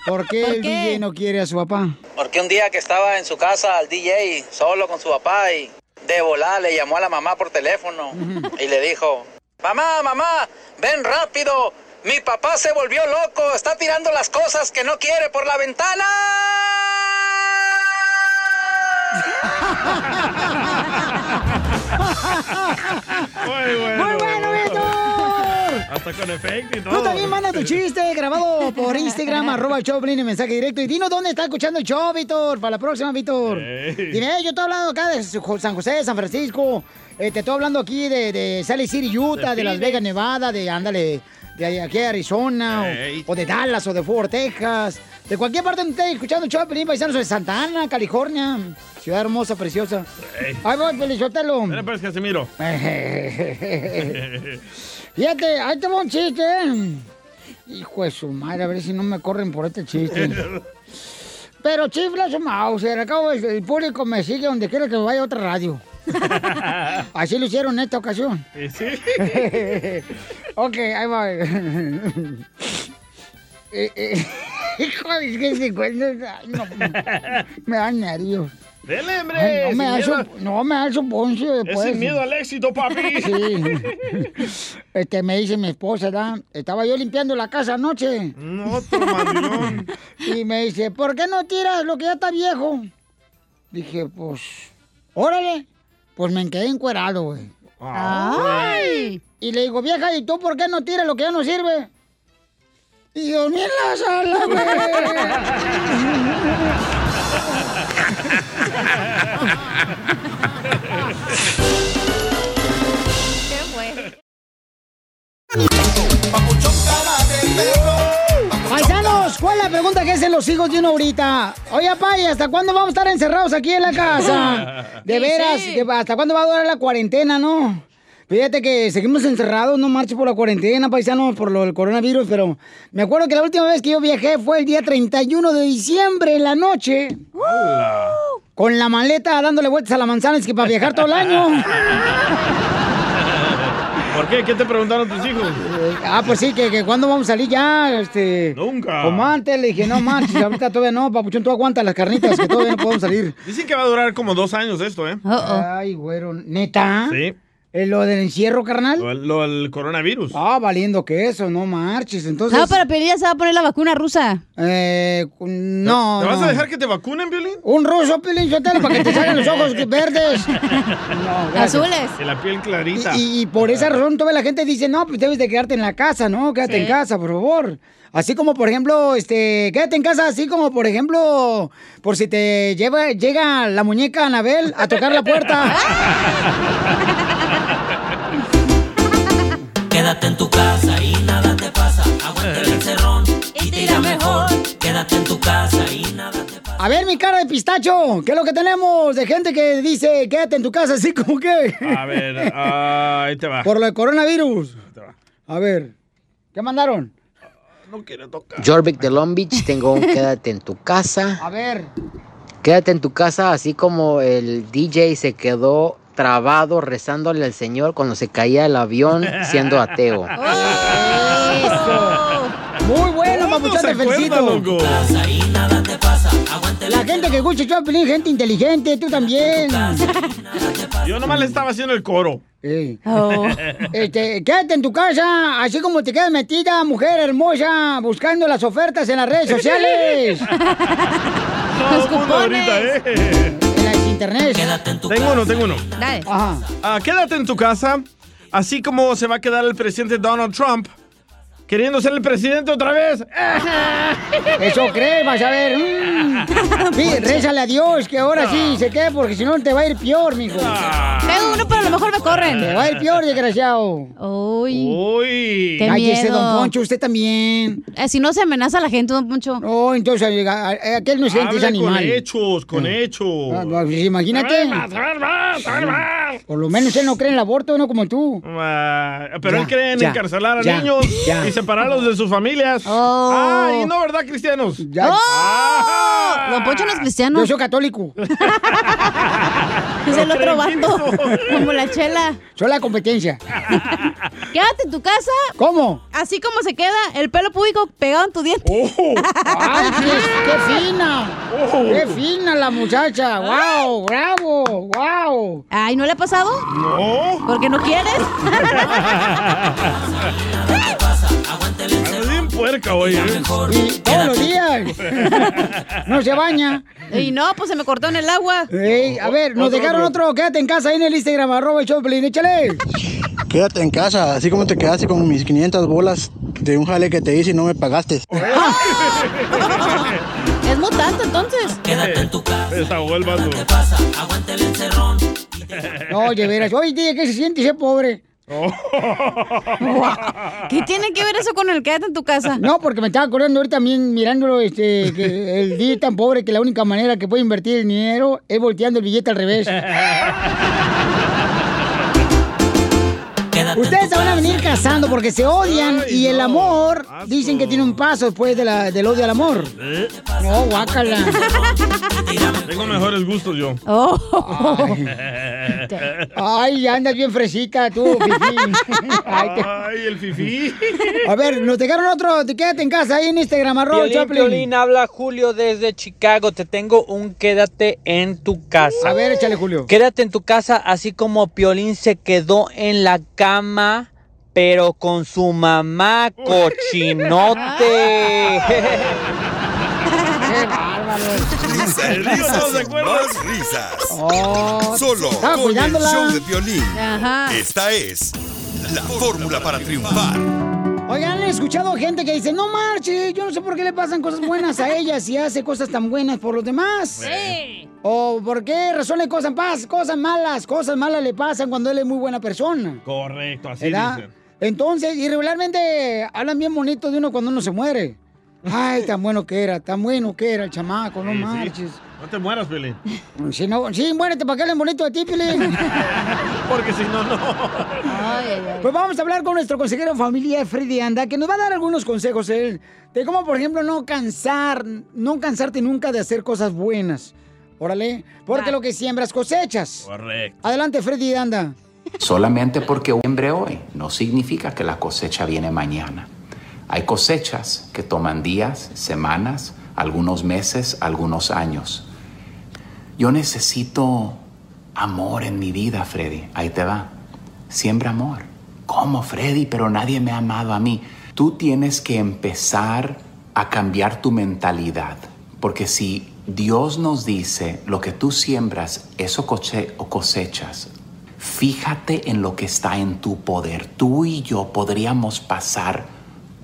¿Por qué ¿Por el qué? DJ no quiere a su papá? Porque un día que estaba en su casa el DJ solo con su papá y de volada le llamó a la mamá por teléfono y le dijo, mamá, mamá, ven rápido, mi papá se volvió loco, está tirando las cosas que no quiere por la ventana. Muy bueno. ¡Muy bueno, Víctor! Hasta con efecto y todo. Tú también manda tu chiste grabado por Instagram, arroba Piolín, en mensaje directo. Y dinos dónde está escuchando el show, Víctor, para la próxima, Víctor. Dime, yo estoy hablando acá de San José, San Francisco. Eh, te estoy hablando aquí de, de Sally City, Utah, de, De Las. Vegas, Nevada, de, ándale, de aquí a Arizona, o- de Dallas, o de Fort Worth, Texas. De cualquier parte donde estés escuchando show, Piolín, paisanos de Santa Ana, California. Ciudad hermosa, preciosa. Ey. Ahí voy, Pelizotelo. Mira pues, Casimiro. Fíjate, ahí te va un chiste. ¿eh? Hijo de su madre, a ver si no me corren por este chiste. Pero chifla su mouse, al cabo el, el público me sigue donde quiera que vaya a otra radio. Así lo hicieron en esta ocasión. ¿Y sí? ok, ahí va. Eh, eh, Hijo, es que no, me da nervios. Dele, hombre. Ay, no, me da miedo. su, no me da su poncio Es después. sin miedo al éxito, papi. Sí. Este, me dice mi esposa, ¿verdad? Estaba yo limpiando la casa anoche. No, tu mandilón. Y me dice, ¿por qué no tiras lo que ya está viejo? Dije, pues, órale. Pues me quedé encuerado, güey. Ay. Y le digo, vieja, ¿y tú por qué no tiras lo que ya no sirve? Y dormí en la sala, ¿Qué fue? Paisanos, ¿cuál es la pregunta que hacen los hijos de uno ahorita? Oye, Pay, ¿hasta cuándo vamos a estar encerrados aquí en la casa? De veras, ¿hasta cuándo va a durar la cuarentena, no? Fíjate que seguimos encerrados, no marcho por la cuarentena, paisanos, por lo del coronavirus, pero me acuerdo que la última vez que yo viajé fue el día 31 de diciembre en la noche. Con la maleta dándole vueltas a la manzana, es que para viajar todo el año. ¿Por qué? ¿Qué te preguntaron tus hijos? Ah, pues sí, que, que cuándo vamos a salir ya, este... Nunca. Como antes, le dije, no manches, ahorita todavía no, papuchón, tú aguanta las carnitas, que todavía no podemos salir. Dicen que va a durar como dos años esto, ¿eh? Ay, güero, ¿neta? Sí. Eh, ¿Lo del encierro, carnal? Lo, lo del coronavirus. Ah, valiendo que eso, no marches. Entonces. No, pero Piolín ya se va a poner la vacuna rusa. Eh, no. ¿Te vas no. a dejar que te vacunen, Violín? Un ruso, Pilín Sotelo, para que te salgan los ojos verdes. No. Azules. Y la piel clarita. Y, y por esa razón toda la gente dice, no, pues debes de quedarte en la casa, ¿no? Quédate Sí. en casa, por favor. Así como, por ejemplo, este, quédate en casa, así como, por ejemplo, por si te lleva, llega la muñeca Anabel a tocar la puerta. Quédate en tu casa y nada te pasa. Aguanta el encerrón y tira mejor. Quédate en tu casa y nada te A ver, mi cara de pistacho, ¿qué es lo que tenemos de gente que dice, quédate en tu casa, así como que... A ver, ah, ahí te va. Por lo del coronavirus. A ver, ¿qué mandaron? No quiero tocar. Jorvik de Long Beach, tengo un quédate en tu casa. A ver. Quédate en tu casa, así como el DJ se quedó trabado rezándole al Señor cuando se caía el avión siendo ateo. Muy bueno, papuchón, te felicito. La gente que escucha Choplin, gente inteligente, tú también. Yo nomás le estaba haciendo el coro. Oh. Este, quédate en tu casa, así como te quedas metida, mujer hermosa, buscando las ofertas en las redes sociales. Todo el mundo ahorita, ¿eh? En las internet. Tengo uno, tengo uno. Dale. Ajá. Ah, quédate en tu casa, así como se va a quedar el presidente Donald Trump, queriendo ser el presidente otra vez. Eso crees, vas a ver. Mm. Sí, rézale a Dios que ahora sí se quede, porque si no te va a ir peor, mijo. Tengo uno, pero a lo mejor me corren. Te va a ir peor, desgraciado. Uy. Uy. Qué Cállese, miedo. don Poncho, usted también. Eh, si no se amenaza a la gente, don Poncho. Oh, entonces a- a- aquel no es gente, es Hable con animal. hechos, con hechos. Ah, pues, imagínate. A ver más, a ver más, a ver más. Por lo menos él no cree en el aborto, no como tú. Ah, pero Ya, él cree en ya, encarcelar a ya, niños ya. y separarlos de sus familias. Oh. Ah, y no, ¿verdad, cristianos? Ya. Ah. Don Poncho no es cristiano. Yo soy católico. Es el otro bando. Como la chela. Soy la competencia. Quédate en tu casa. ¿Cómo? Así como se queda el pelo público pegado en tu diente. ¡Ay, qué, qué fina! ¡Qué fina la muchacha! ¡Wow! ¡Bravo! ¡Wow! Ay, ¿no le ha pasado? No. ¿Porque no quieres? Ando bien puerca hoy, ¿eh? Y todos los días. No se baña. Y no, pues se me cortó en el agua. Ey, a ver, nos Otro, dejaron otro. otro. Quédate en casa ahí en el Instagram, arroba el Choplin. Échale. Quédate en casa, así como te quedaste con mis 500 bolas de un jale que te hice y no me pagaste. Es mutante entonces. Quédate en tu casa. Desahogó el vaso. ¿Qué pasa? Aguanta el encerrón. No, de veras. Oye, tía, ¿qué se siente ser pobre? ¿Qué tiene que ver eso con el quédate en tu casa? No, porque me estaba acordando ahorita también mirándolo, este, que el día tan pobre que la única manera que puede invertir el dinero es volteando el billete al revés. Ustedes se van a venir casando porque se odian y el amor dicen que tiene un paso después de la- del odio al amor. ¿Eh? No, guácala. Tengo mejores gustos yo. Oh. Ay, ya andas bien fresita tú, fifí. Ay, te- Ay, el fifí. A ver, nos dejaron otro, te quédate en casa ahí en Instagram, arroba Piolín, Choplin. Piolín, habla Julio desde Chicago. Te tengo un quédate en tu casa. A ver, échale, Julio. Quédate en tu casa así como Piolín se quedó en la cama, pero con su mamá cochinote. Qué bárbaro. Risas, risas más risas. Oh, Solo con el show de violín. Ajá. Esta es la fórmula para triunfar. Oigan, he escuchado gente que dice, no marche, yo no sé por qué le pasan cosas buenas a ella si hace cosas tan buenas por los demás. Sí. O por qué razón le cosas, pas- cosas malas, cosas malas le pasan cuando él es muy buena persona. Correcto, así ¿Verdad? dicen. Entonces, y regularmente hablan bien bonito de uno cuando uno se muere. Ay, tan bueno que era, tan bueno que era el chamaco, no Sí, sí. No te mueras, Pelín. Si no, sí, muérete para que hablen bonito de ti, Pilín. Porque si no, no. Ay, ay, ay. Pues vamos a hablar con nuestro consejero de familia, Freddy Anda, que nos va a dar algunos consejos él, de cómo, por ejemplo, no cansar, no cansarte nunca de hacer cosas buenas. Órale, porque lo que siembras cosechas. Correcto. Adelante, Freddy Anda. Solamente porque siembre hoy no significa que la cosecha viene mañana. Hay cosechas que toman días, semanas, algunos meses, algunos años. Yo necesito amor en mi vida, Freddy. Ahí te va. siembra amor. ¿Cómo, Freddy? Pero nadie me ha amado a mí. Tú tienes que empezar a cambiar tu mentalidad. Porque si Dios nos dice lo que tú siembras, eso coche- o cosechas, fíjate en lo que está en tu poder. Tú y yo podríamos pasar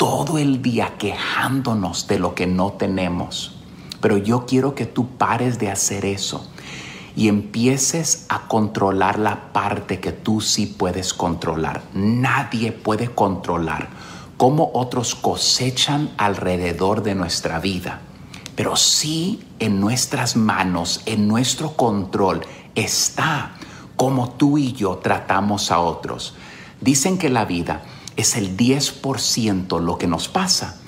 todo el día quejándonos de lo que no tenemos. Pero yo quiero que tú pares de hacer eso y empieces a controlar la parte que tú sí puedes controlar. Nadie puede controlar cómo otros cosechan alrededor de nuestra vida. Pero sí en nuestras manos, en nuestro control, está cómo tú y yo tratamos a otros. Dicen que la vida es el 10% lo que nos pasa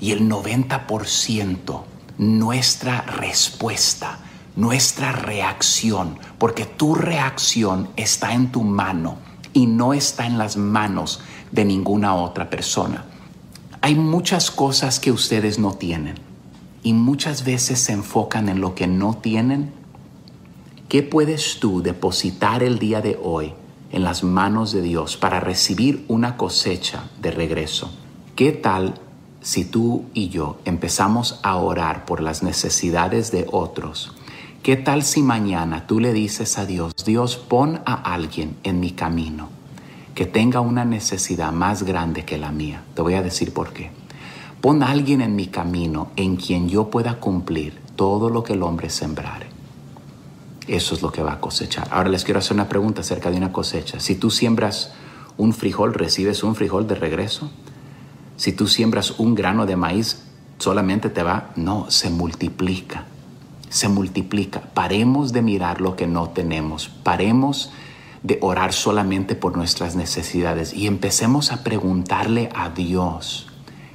y el 90% nuestra respuesta, nuestra reacción, porque tu reacción está en tu mano y no está en las manos de ninguna otra persona. Hay muchas cosas que ustedes no tienen y muchas veces se enfocan en lo que no tienen. ¿Qué puedes tú depositar el día de hoy en las manos de Dios para recibir una cosecha de regreso? ¿Qué tal si tú y yo empezamos a orar por las necesidades de otros? ¿Qué tal si mañana tú le dices a Dios, Dios, pon a alguien en mi camino que tenga una necesidad más grande que la mía? Te voy a decir por qué. Pon a alguien en mi camino en quien yo pueda cumplir todo lo que el hombre sembrare. Eso es lo que va a cosechar. Ahora les quiero hacer una pregunta acerca de una cosecha. Si tú siembras un frijol, ¿recibes un frijol de regreso? Si tú siembras un grano de maíz, solamente te va, no, se multiplica. Se multiplica. Paremos de mirar lo que no tenemos. Paremos de orar solamente por nuestras necesidades y empecemos a preguntarle a Dios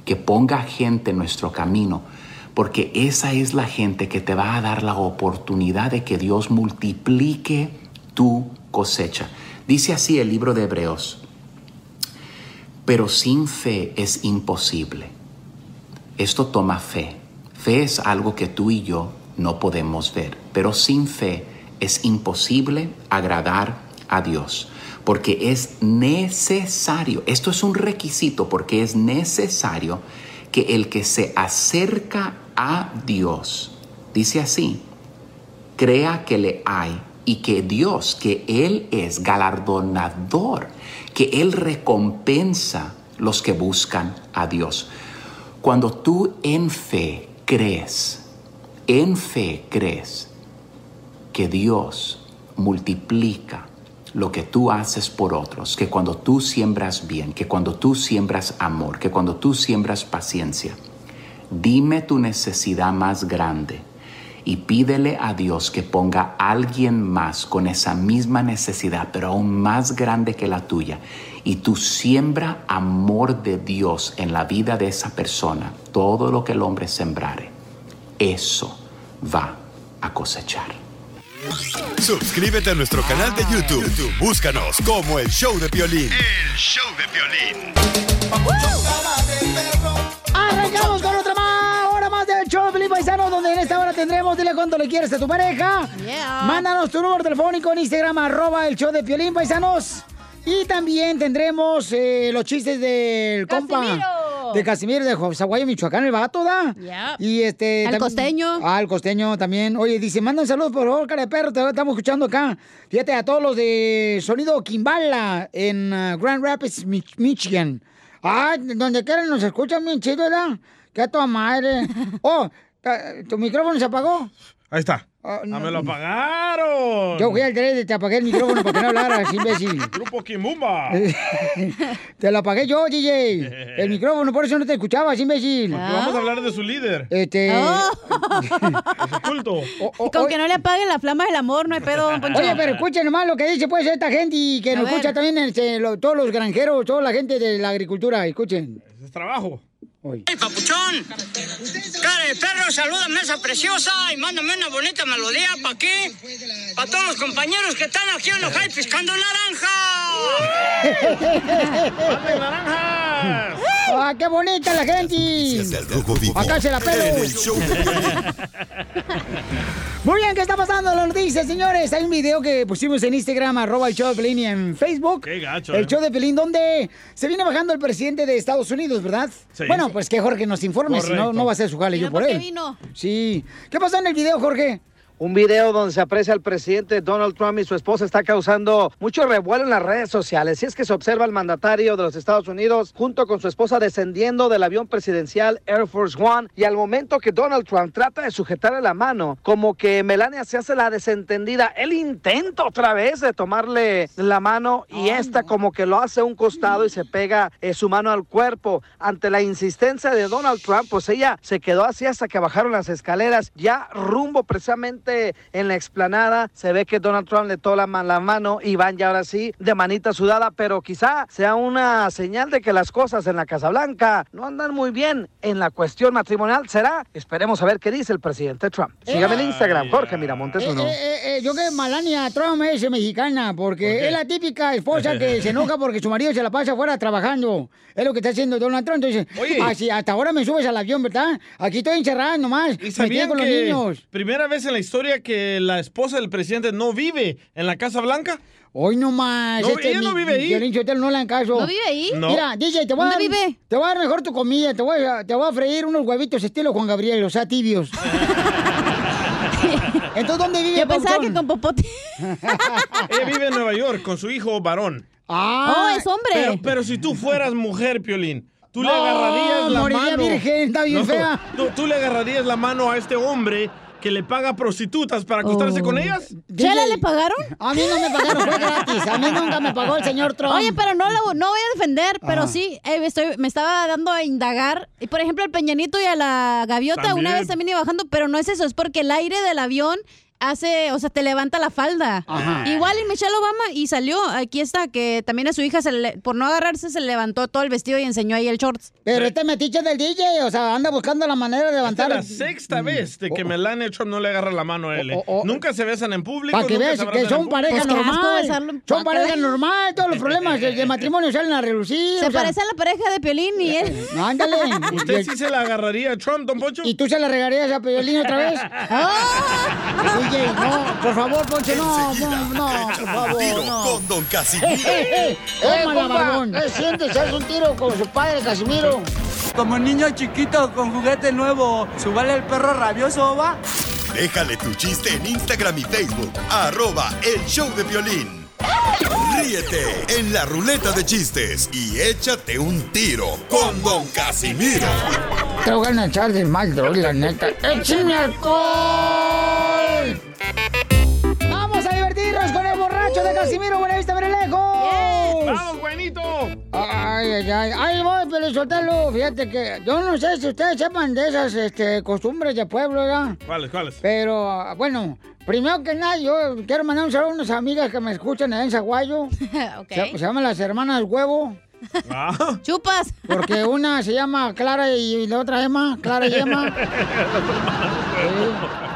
que ponga gente en nuestro camino, porque esa es la gente que te va a dar la oportunidad de que Dios multiplique tu cosecha. Dice así el libro de Hebreos, pero sin fe es imposible. Esto toma fe. Fe es algo que tú y yo no podemos ver, pero sin fe es imposible agradar a Dios, porque es necesario, esto es un requisito, porque es necesario que el que se acerca a Dios, dice así, crea que le hay y que Dios, que Él es galardonador, que Él recompensa los que buscan a Dios. Cuando tú en fe crees, en fe crees que Dios multiplica lo que tú haces por otros, que cuando tú siembras bien, que cuando tú siembras amor, que cuando tú siembras paciencia, dime tu necesidad más grande y pídele a Dios que ponga a alguien más con esa misma necesidad, pero aún más grande que la tuya. Y tú siembra amor de Dios en la vida de esa persona, todo lo que el hombre sembrare, eso va a cosechar. Suscríbete a nuestro canal de YouTube. YouTube, Búscanos como el show de violín. El show de violín. Arrancamos con otra más, del show de Felipe Paisano, donde en esta hora tendremos, dile cuánto le quieres a tu pareja. Mándanos tu número telefónico en Instagram, arroba el show de Piolín, paisanos. Y también tendremos eh, los chistes del compa. De Casimiro, de Zaguayo, Michoacán, el vato, ¿da? Y este... Al costeño. Ah, al costeño también. Oye, dice, manda un saludo, por favor, cara de perro, te estamos escuchando acá. Fíjate, a todos los de Sonido Kimbala en uh, Grand Rapids, Mich- Michigan. Ah, donde quieran nos escuchan bien chido, ¿verdad? Que a tu madre. Oh, ¿tu micrófono se apagó? Ahí está. Ah, ¡Ah, me lo apagaron! Yo fui al tren y te apagué el micrófono para que no hablaras, imbécil. Grupo Kimumba. te lo apagué yo, DJ. El micrófono, por eso no te escuchabas, imbécil. Porque vamos a hablar de su líder. Este. Oh. Es oculto. Y con que no le apaguen la flama del amor, no hay pedo, don Poncho. Oye, pero escuchen nomás lo que dice pues esta gente y que A nos ver. escucha también este, lo- todos los granjeros, toda la gente de la agricultura. Escuchen. Es trabajo. ¡Hey, papuchón! Cara de perro, salúdame a esa preciosa y mándame una bonita melodía. ¿Para qué? Para todos los compañeros que están aquí en Ojai pescando naranja. naranjas! ¡Ah, qué bonita la gente! Acá se la pelo. En. Muy bien, ¿qué está pasando? Las noticias, señores. Hay un video que pusimos en Instagram, arroba el show de Pelín y en Facebook. Qué gacho, El eh. show de Pelín, donde se viene bajando el presidente de Estados Unidos, ¿verdad? Sí. Bueno, pues que Jorge nos informe, si no, no va a ser su jale yo por él. vino? Sí. ¿Qué pasó en el video, Jorge? Un video donde se aprecia al presidente Donald Trump y su esposa está causando mucho revuelo en las redes sociales. Y es que se observa al mandatario de los Estados Unidos junto con su esposa descendiendo del avión presidencial Air Force One. Y al momento que Donald Trump trata de sujetarle la mano, como que Melania se hace la desentendida. Él intenta otra vez de tomarle la mano y esta como que lo hace a un costado y se pega eh, su mano al cuerpo. Ante la insistencia de Donald Trump, pues ella se quedó así hasta que bajaron las escaleras, ya rumbo precisamente en la explanada. Se ve que Donald Trump le toma la, ma- la mano y van ya ahora sí de manita sudada, pero quizá sea una señal de que las cosas en la Casa Blanca no andan muy bien en la cuestión matrimonial. ¿Será? Esperemos a ver qué dice el presidente Trump. Sígame en Instagram, Jorge Miramontes Eh, uno. eh, eh, eh, yo que Malania Trump es mexicana, porque es la típica esposa que se enoja porque su marido se la pasa afuera trabajando. Es lo que está haciendo Donald Trump. Entonces, Oye. así, hasta ahora me subes al avión, ¿verdad? Aquí estoy encerrada nomás. ¿Y sabían con los que niños. primera vez en la historia que la esposa del presidente no vive en la Casa Blanca? Hoy nomás. No, ella no vive ahí. Violín Sotelo, no le dan caso. ¿No vive ahí? No. Mira, DJ, te voy, a dar, ¿Dónde vive? te voy a dar mejor tu comida. Te voy a, te voy a freír unos huevitos estilo Juan Gabriel, o sea, tibios. Entonces, ¿dónde vive Yo pensaba que con popote. Ella vive en Nueva York con su hijo varón. Ah, Oh, es hombre. Pero, pero si tú fueras mujer, Piolín, tú le agarrarías la moriría mano. virgen, está bien fea. Tú, tú le agarrarías la mano a este hombre que le paga prostitutas para acostarse Oh. con ellas. ¿Chela le pagaron? A mí no me pagaron, fue gratis. A mí nunca me pagó el señor Trump. Oye, pero no, lo- no voy a defender, pero Ah. sí, eh, estoy, me estaba dando a indagar. Y por ejemplo, el Peñanito y a la gaviota También. una vez también iba bajando, pero no es eso, es porque el aire del avión hace, o sea, te levanta la falda. Ajá. Igual y Michelle Obama y salió, aquí está, que también a su hija, se le- por no agarrarse, se levantó todo el vestido y enseñó ahí el shorts. Pero este metiche del DJ, o sea, anda buscando la manera de Esta levantar. es la sexta vez de que Melania Trump no le agarra la mano a él. eh. Nunca se besan en público. Para que veas que son pareja público. normal. Son pareja normal. Todos los problemas de, de matrimonio salen a relucir. Se o sea. parece a la pareja de Piolín y él. No, ándale. ¿Usted sí se la agarraría a Trump, don Poncho? ¿Y tú se la regarías a Piolín otra vez? DJ, no, por favor, Ponche, no, no, no, por favor, Tiro no. con Don ¡Eh, Casimiro. eh, eh! Barbón! ¿Qué sientes? ¿Haz un tiro con su padre, Casimiro? Como niño chiquito con juguete nuevo, ¿subale el perro rabioso, va? Déjale tu chiste en Instagram y Facebook. Arroba el show de violín. Ríete en la ruleta de chistes y échate un tiro con Don Casimiro. Te voy a echar de mal, la neta. ¡Échame alcohol! ¡Vamos a divertirnos con el borracho de Casimiro Buenavista Berelejo! ¡Vamos, buenito! Ay, ay, ay. Ay, voy, pero soltarlo. Fíjate que yo no sé si ustedes sepan de esas este, costumbres de pueblo, ¿verdad? ¿Cuáles, cuáles? Pero, bueno, primero que nada, yo quiero mandar un saludo a unas amigas que me escuchan allá en Zaguayo. ok. Se, se llaman las hermanas Huevo. Ah. Chupas. Porque una se llama Clara y la otra Emma. Clara y Emma. Sí.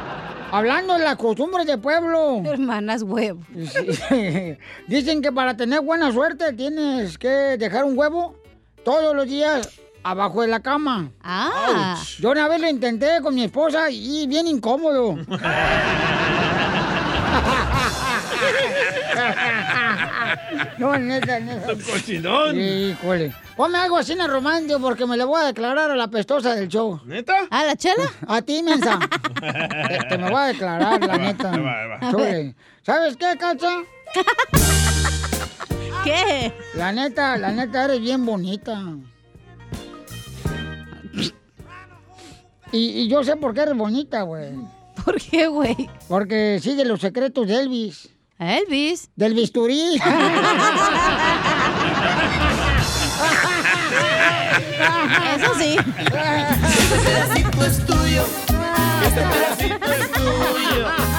Hablando de las costumbres de pueblo. Hermanas huevo. Dicen que para tener buena suerte tienes que dejar un huevo todos los días abajo de la cama. Ah. Yo una vez lo intenté con mi esposa y bien incómodo. no, neta, neta. Un cochinón. Híjole. Ponme algo así en el romántico porque me le voy a declarar a la pestosa del show. ¿Neta? ¿A la chela? A ti, mensa. te, te me voy a declarar, la va, neta. va, va. ¿Sabes qué, Cacha? ¿Qué? La neta, la neta, eres bien bonita. Y, y yo sé por qué eres bonita, güey. ¿Por qué, güey? Porque sigue los secretos de Elvis. ¿Elvis? Del bisturí. Eso sí. Este pedacito es tuyo. Este pedacito es tuyo.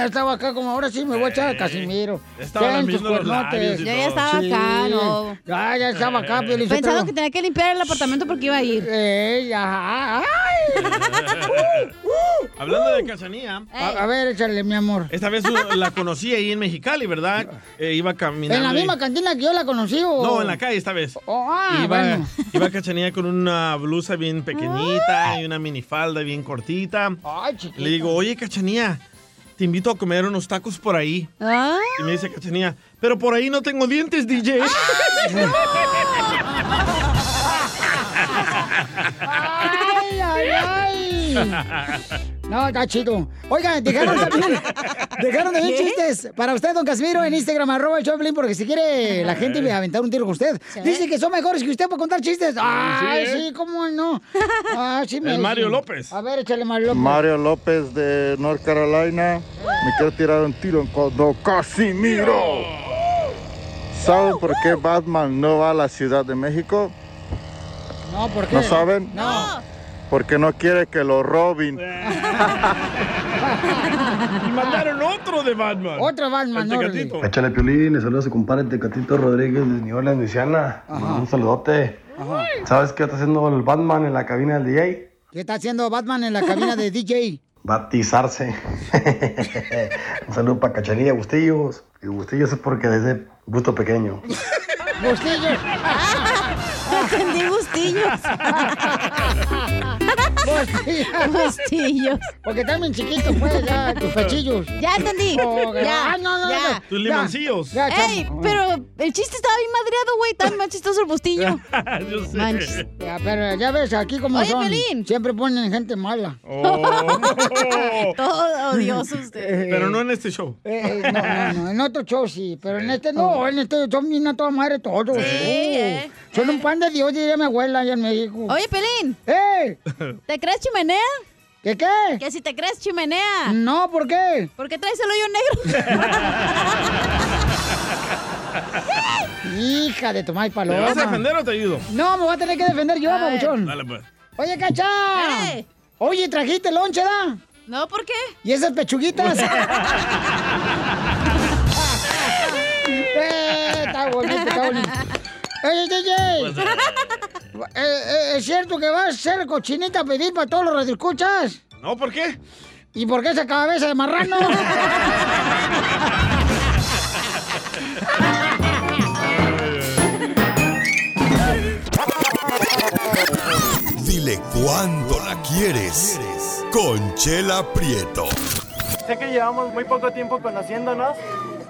Ya estaba acá como ahora sí me voy a echar a Casimiro. Estaba tus los labios y Yo ya estaba acá, ¿no? Ya, ya estaba acá, Piolín Pensando que tenía que limpiar el apartamento porque iba a ir. Ey, ajá, ay. Uh, uh, Hablando de Cachanía. A, a ver, échale, mi amor. Esta vez la conocí ahí en Mexicali, ¿verdad? Eh, iba caminando. ¿En la ahí. misma cantina que yo la conocí o...? No, en la calle esta vez. Oh, ah, iba, bueno. iba Cachanía con una blusa bien pequeñita y una minifalda bien cortita. Ay, chiquita. Le digo, oye, Cachanía, te invito a comer unos tacos por ahí. Ah. Y me dice Cachanía, pero por ahí no tengo dientes, DJ. ¡Ay, ay, ay! No, está chido. Oigan, dejaron también, dejaron también chistes para usted, don Casimiro, en Instagram, arroba el Choplin, porque si quiere la gente aventar un tiro con usted. Dice que son mejores que usted para contar chistes. Ay, Sí, sí, cómo no. Ah, sí me El Mario sí. López. A ver, échale Mario López. Mario López de North Carolina. Me quiero tirar un tiro con Don Casimiro. ¿Saben por qué Batman no va a la Ciudad de México? No, ¿por qué? ¿No saben? No. Porque no quiere que lo roben. y mandaron otro de Batman. Otro Batman, El. Échale Piolín, le saludos a su compadre Tecatito Rodríguez de New Orleans, Luisiana. Un saludote. ¿Sabes qué está haciendo el Batman en la cabina del DJ? ¿Qué está haciendo Batman en la cabina de DJ? Batizarse. Un saludo para Cachanilla y Bustillos. Y Bustillos es porque desde gusto pequeño. Bustillos. Entendí bustillos. Porque están bien chiquitos, pues, ya, tus pechillos. Ya entendí. Oh, ya. ah, no, no, ya. no. Tus Ya. limoncillos. Ya, chamo. Ey, pero el chiste estaba bien madreado, güey. Tan más chistoso el bustillo. Yo sé. Manches. Ya, pero ya ves, aquí como Oye, son. Pelín. Siempre ponen gente mala. Oh. Todo odioso usted. Pero no en este show. Eh, eh, no, no, no, en otro show sí, pero en este no, en este son bien a toda madre todos. Sí, Oh, eh, son un pan de Dios, diría mi abuela allá en México. Oye, Pelín, ¡Eh! ¿te crees chimenea? ¿Qué qué? Que si te crees chimenea. No, ¿por qué? ¿Por qué traes el hoyo negro? Hija de tu madre ¿Te paloma. vas a defender o te ayudo? No, me voy a tener que defender yo, babuchón. Dale, pues. Oye, cacha. ¡Eh! Oye, trajiste lonche, ¿da? No, ¿por qué? ¿Y esas pechuguitas? eh, está bonito, está bonito. Oye, DJ. Eh, eh, ¿Es cierto que vas a ser cochinita a pedir para todos los radioescuchas? No, ¿por qué? ¿Y por qué esa cabeza de marrano? Dile cuándo la quieres. Conchela Prieto. Sé que llevamos muy poco tiempo conociéndonos.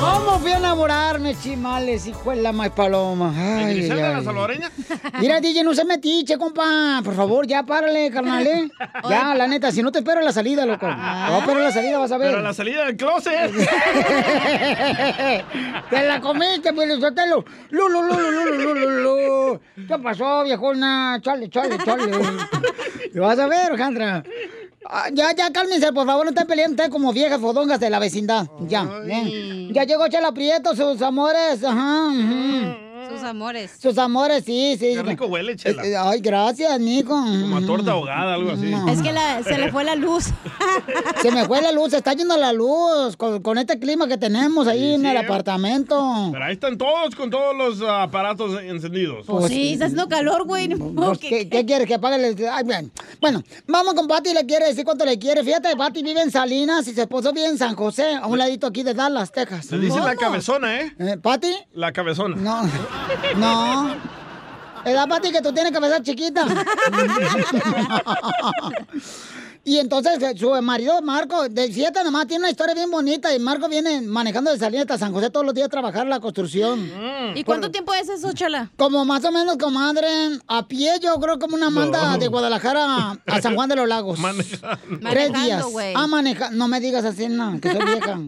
¿Cómo fui a enamorarme, chimales, hijo de la más paloma? Ay, ¿Griselda ay, la salvadoreña? Mira, DJ, no se metiche, compa. Por favor, ya párale, carnal, ¿eh? Ya, la neta, si no te espero en la salida, loco. Te voy a esperar en la salida, vas a ver. Pero a la salida del closet. Te la comiste, pues, Sotelo. Lu, lu, lu, lu, lu, lu, lu, lu. ¿Qué pasó, viejona? Chale, chale, chale. Lo vas a ver, Alejandra. Ah, Ya, ya, cálmense, por favor, no estén peleando ustedes como viejas fodongas de la vecindad. Ya, ¿eh? Ya llegó Chela Prieto, sus amores. Ajá. ujú. Sus amores. Sus amores, sí, sí. Qué rico huele, Chela. Eh, eh, Ay, gracias, Nico. Como a torta ahogada, algo así. Es que la- se le fue la luz. Se me fue la luz, se está yendo la luz con, con este clima que tenemos ahí en sí, el ¿eh? apartamento. Pero ahí están todos con todos los ah, aparatos encendidos. Pues sí, está haciendo calor, güey. Pues, ¿qué, qué quieres? Que apague el... Ay, bien. Bueno, vamos con Pati, le quiere decir cuánto le quiere. Fíjate, Pati vive en Salinas y su esposo vive en San José, a un ladito aquí de Dallas, Texas. Le dicen la cabezona, ¿eh? Eh, ¿Pati? La cabezona. No, no. Es la Pati que tú tienes cabeza chiquita. Y entonces eh, su marido, Marco, de siete nomás, tiene una historia bien bonita. Y Marco viene manejando de salida hasta San José todos los días a trabajar la construcción. ¿Y cuánto tiempo es eso, Chela? Como más o menos, comadre, a pie yo creo como una manda No. de Guadalajara a San Juan de los Lagos. Manejando. Tres Manejando, días. Ah, maneja. No me digas así, no, que soy vieja.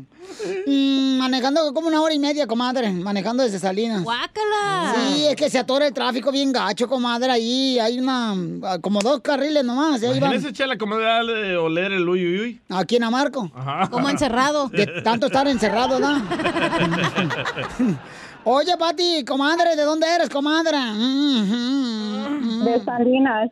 Mm, manejando como una hora y media, comadre. Manejando desde Salinas. ¡Guácala! Sí, es que se atora el tráfico bien gacho, comadre. Ahí hay una. como dos carriles nomás. Ahí van. Imagínese, Chela, de oler el uy, uy, uy. Aquí en Amarco. Ajá. Como encerrado. De tanto estar encerrado, ¿no? Oye, Pati, comadre, ¿de dónde eres, comadre? De Salinas.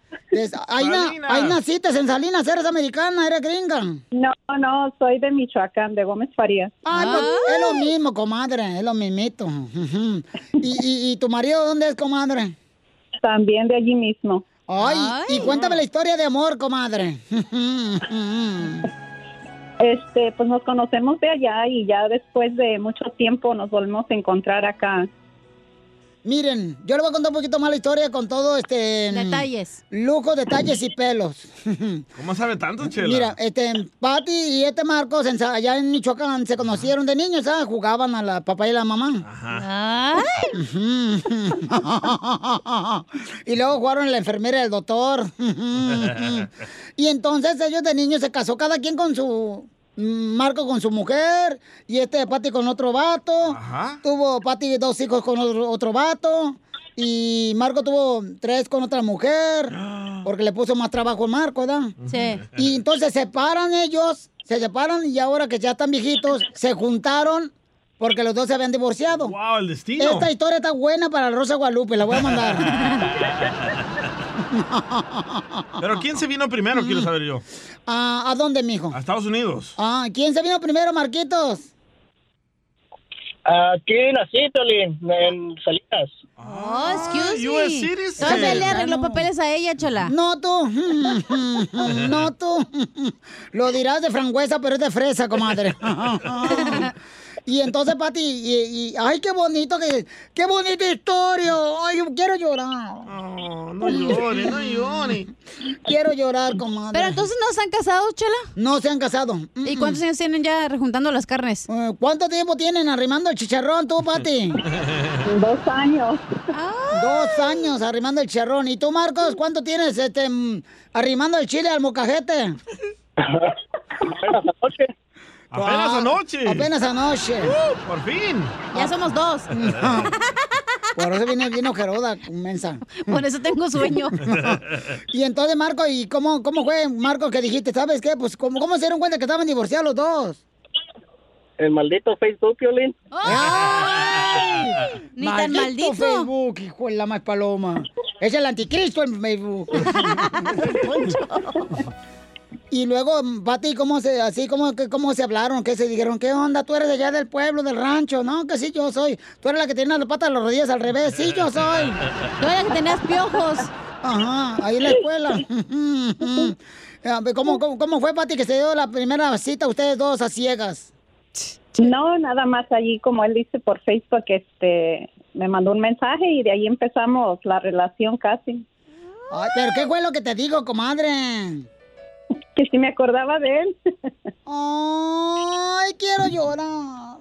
ahí, na- Salinas. ahí naciste en Salinas, eres americana, eres gringa. No, no, soy de Michoacán, de Gómez Farías. Pues, es lo mismo, comadre, es lo mismito. Ujú. ¿Y, y, y tu marido dónde es, comadre? También de allí mismo. Ay, y cuéntame la historia de amor, comadre. Este, pues nos conocemos de allá y ya después de mucho tiempo nos volvemos a encontrar acá. Miren, yo le voy a contar un poquito más la historia con todo este... Detalles. Lujo, detalles y pelos. ¿Cómo sabe tanto, Chela? Mira, este, Pati y este Marcos en allá en Michoacán se conocieron de niños, ¿sabes? Jugaban a la papá y la mamá. y luego jugaron en la enfermera y el doctor. y entonces ellos de niños se casó cada quien con su Marco con su mujer y este Pati con otro vato. Tuvo Pati dos hijos con otro, otro vato. Y Marco tuvo tres con otra mujer. Porque le puso más trabajo a Marco, ¿verdad? Sí. Y entonces se separan ellos, se separan y ahora que ya están viejitos, se juntaron porque los dos se habían divorciado. ¡Wow, el destino! Esta historia está buena para Rosa Guadalupe, la voy a mandar. Pero ¿quién se vino primero? Quiero saber yo. Ah, ¿A dónde, mijo? A Estados Unidos. Ah, ¿Quién se vino primero, Marquitos? Aquí nací, Piolín, en Salinas. Oh, excuse US me. citizen. Entonces él le arregló papeles a ella, chola. No tú. No tú. Lo dirás de frangüesa, pero es de fresa, comadre. Y entonces, Pati, y, y- ay, qué bonito, que, qué bonita historia. Ay, yo quiero llorar. no llore, no llore. Quiero llorar, comadre. Pero entonces no se han casado, chela. No se han casado. ¿Y cuántos años tienen ya rejuntando las carnes? Eh, ¿Cuánto tiempo tienen arrimando el chicharrón tú, Pati? Dos años. Dos años arrimando el chicharrón. ¿Y tú, Marcos, cuánto tienes este, mm, arrimando el chile al mocajete? Apenas Ah, anoche. Apenas anoche. Uh, por fin. Ya somos dos. Por eso viene bien ojeroda, mensa. Por eso tengo sueño. y entonces, Marco, ¿y cómo, cómo fue, Marco, que dijiste? ¿Sabes qué? Pues, ¿cómo, cómo se dieron cuenta que estaban divorciados los dos? El maldito Facebook, Piolín. Ni tan maldito. Facebook, hijo de la más paloma. Es el anticristo en Facebook. y luego, Pati, ¿cómo se, así, cómo, que- cómo se hablaron? ¿Qué se dijeron? ¿Qué onda? Tú eres de allá del pueblo, del rancho, ¿no? Que sí, yo soy. Tú eres la que tiene las patas, las rodillas al revés. Sí, yo soy. Tú eres la que tenías piojos. Ajá, ahí en la escuela. A ver, ¿Cómo, cómo, cómo fue, Pati, que se dio la primera cita ustedes dos a ciegas? No, nada más allí, como él dice por Facebook, este, me mandó un mensaje y de ahí empezamos la relación casi. Ay, pero ¿qué fue lo que te digo, comadre? Que si me acordaba de él. Ay, quiero llorar.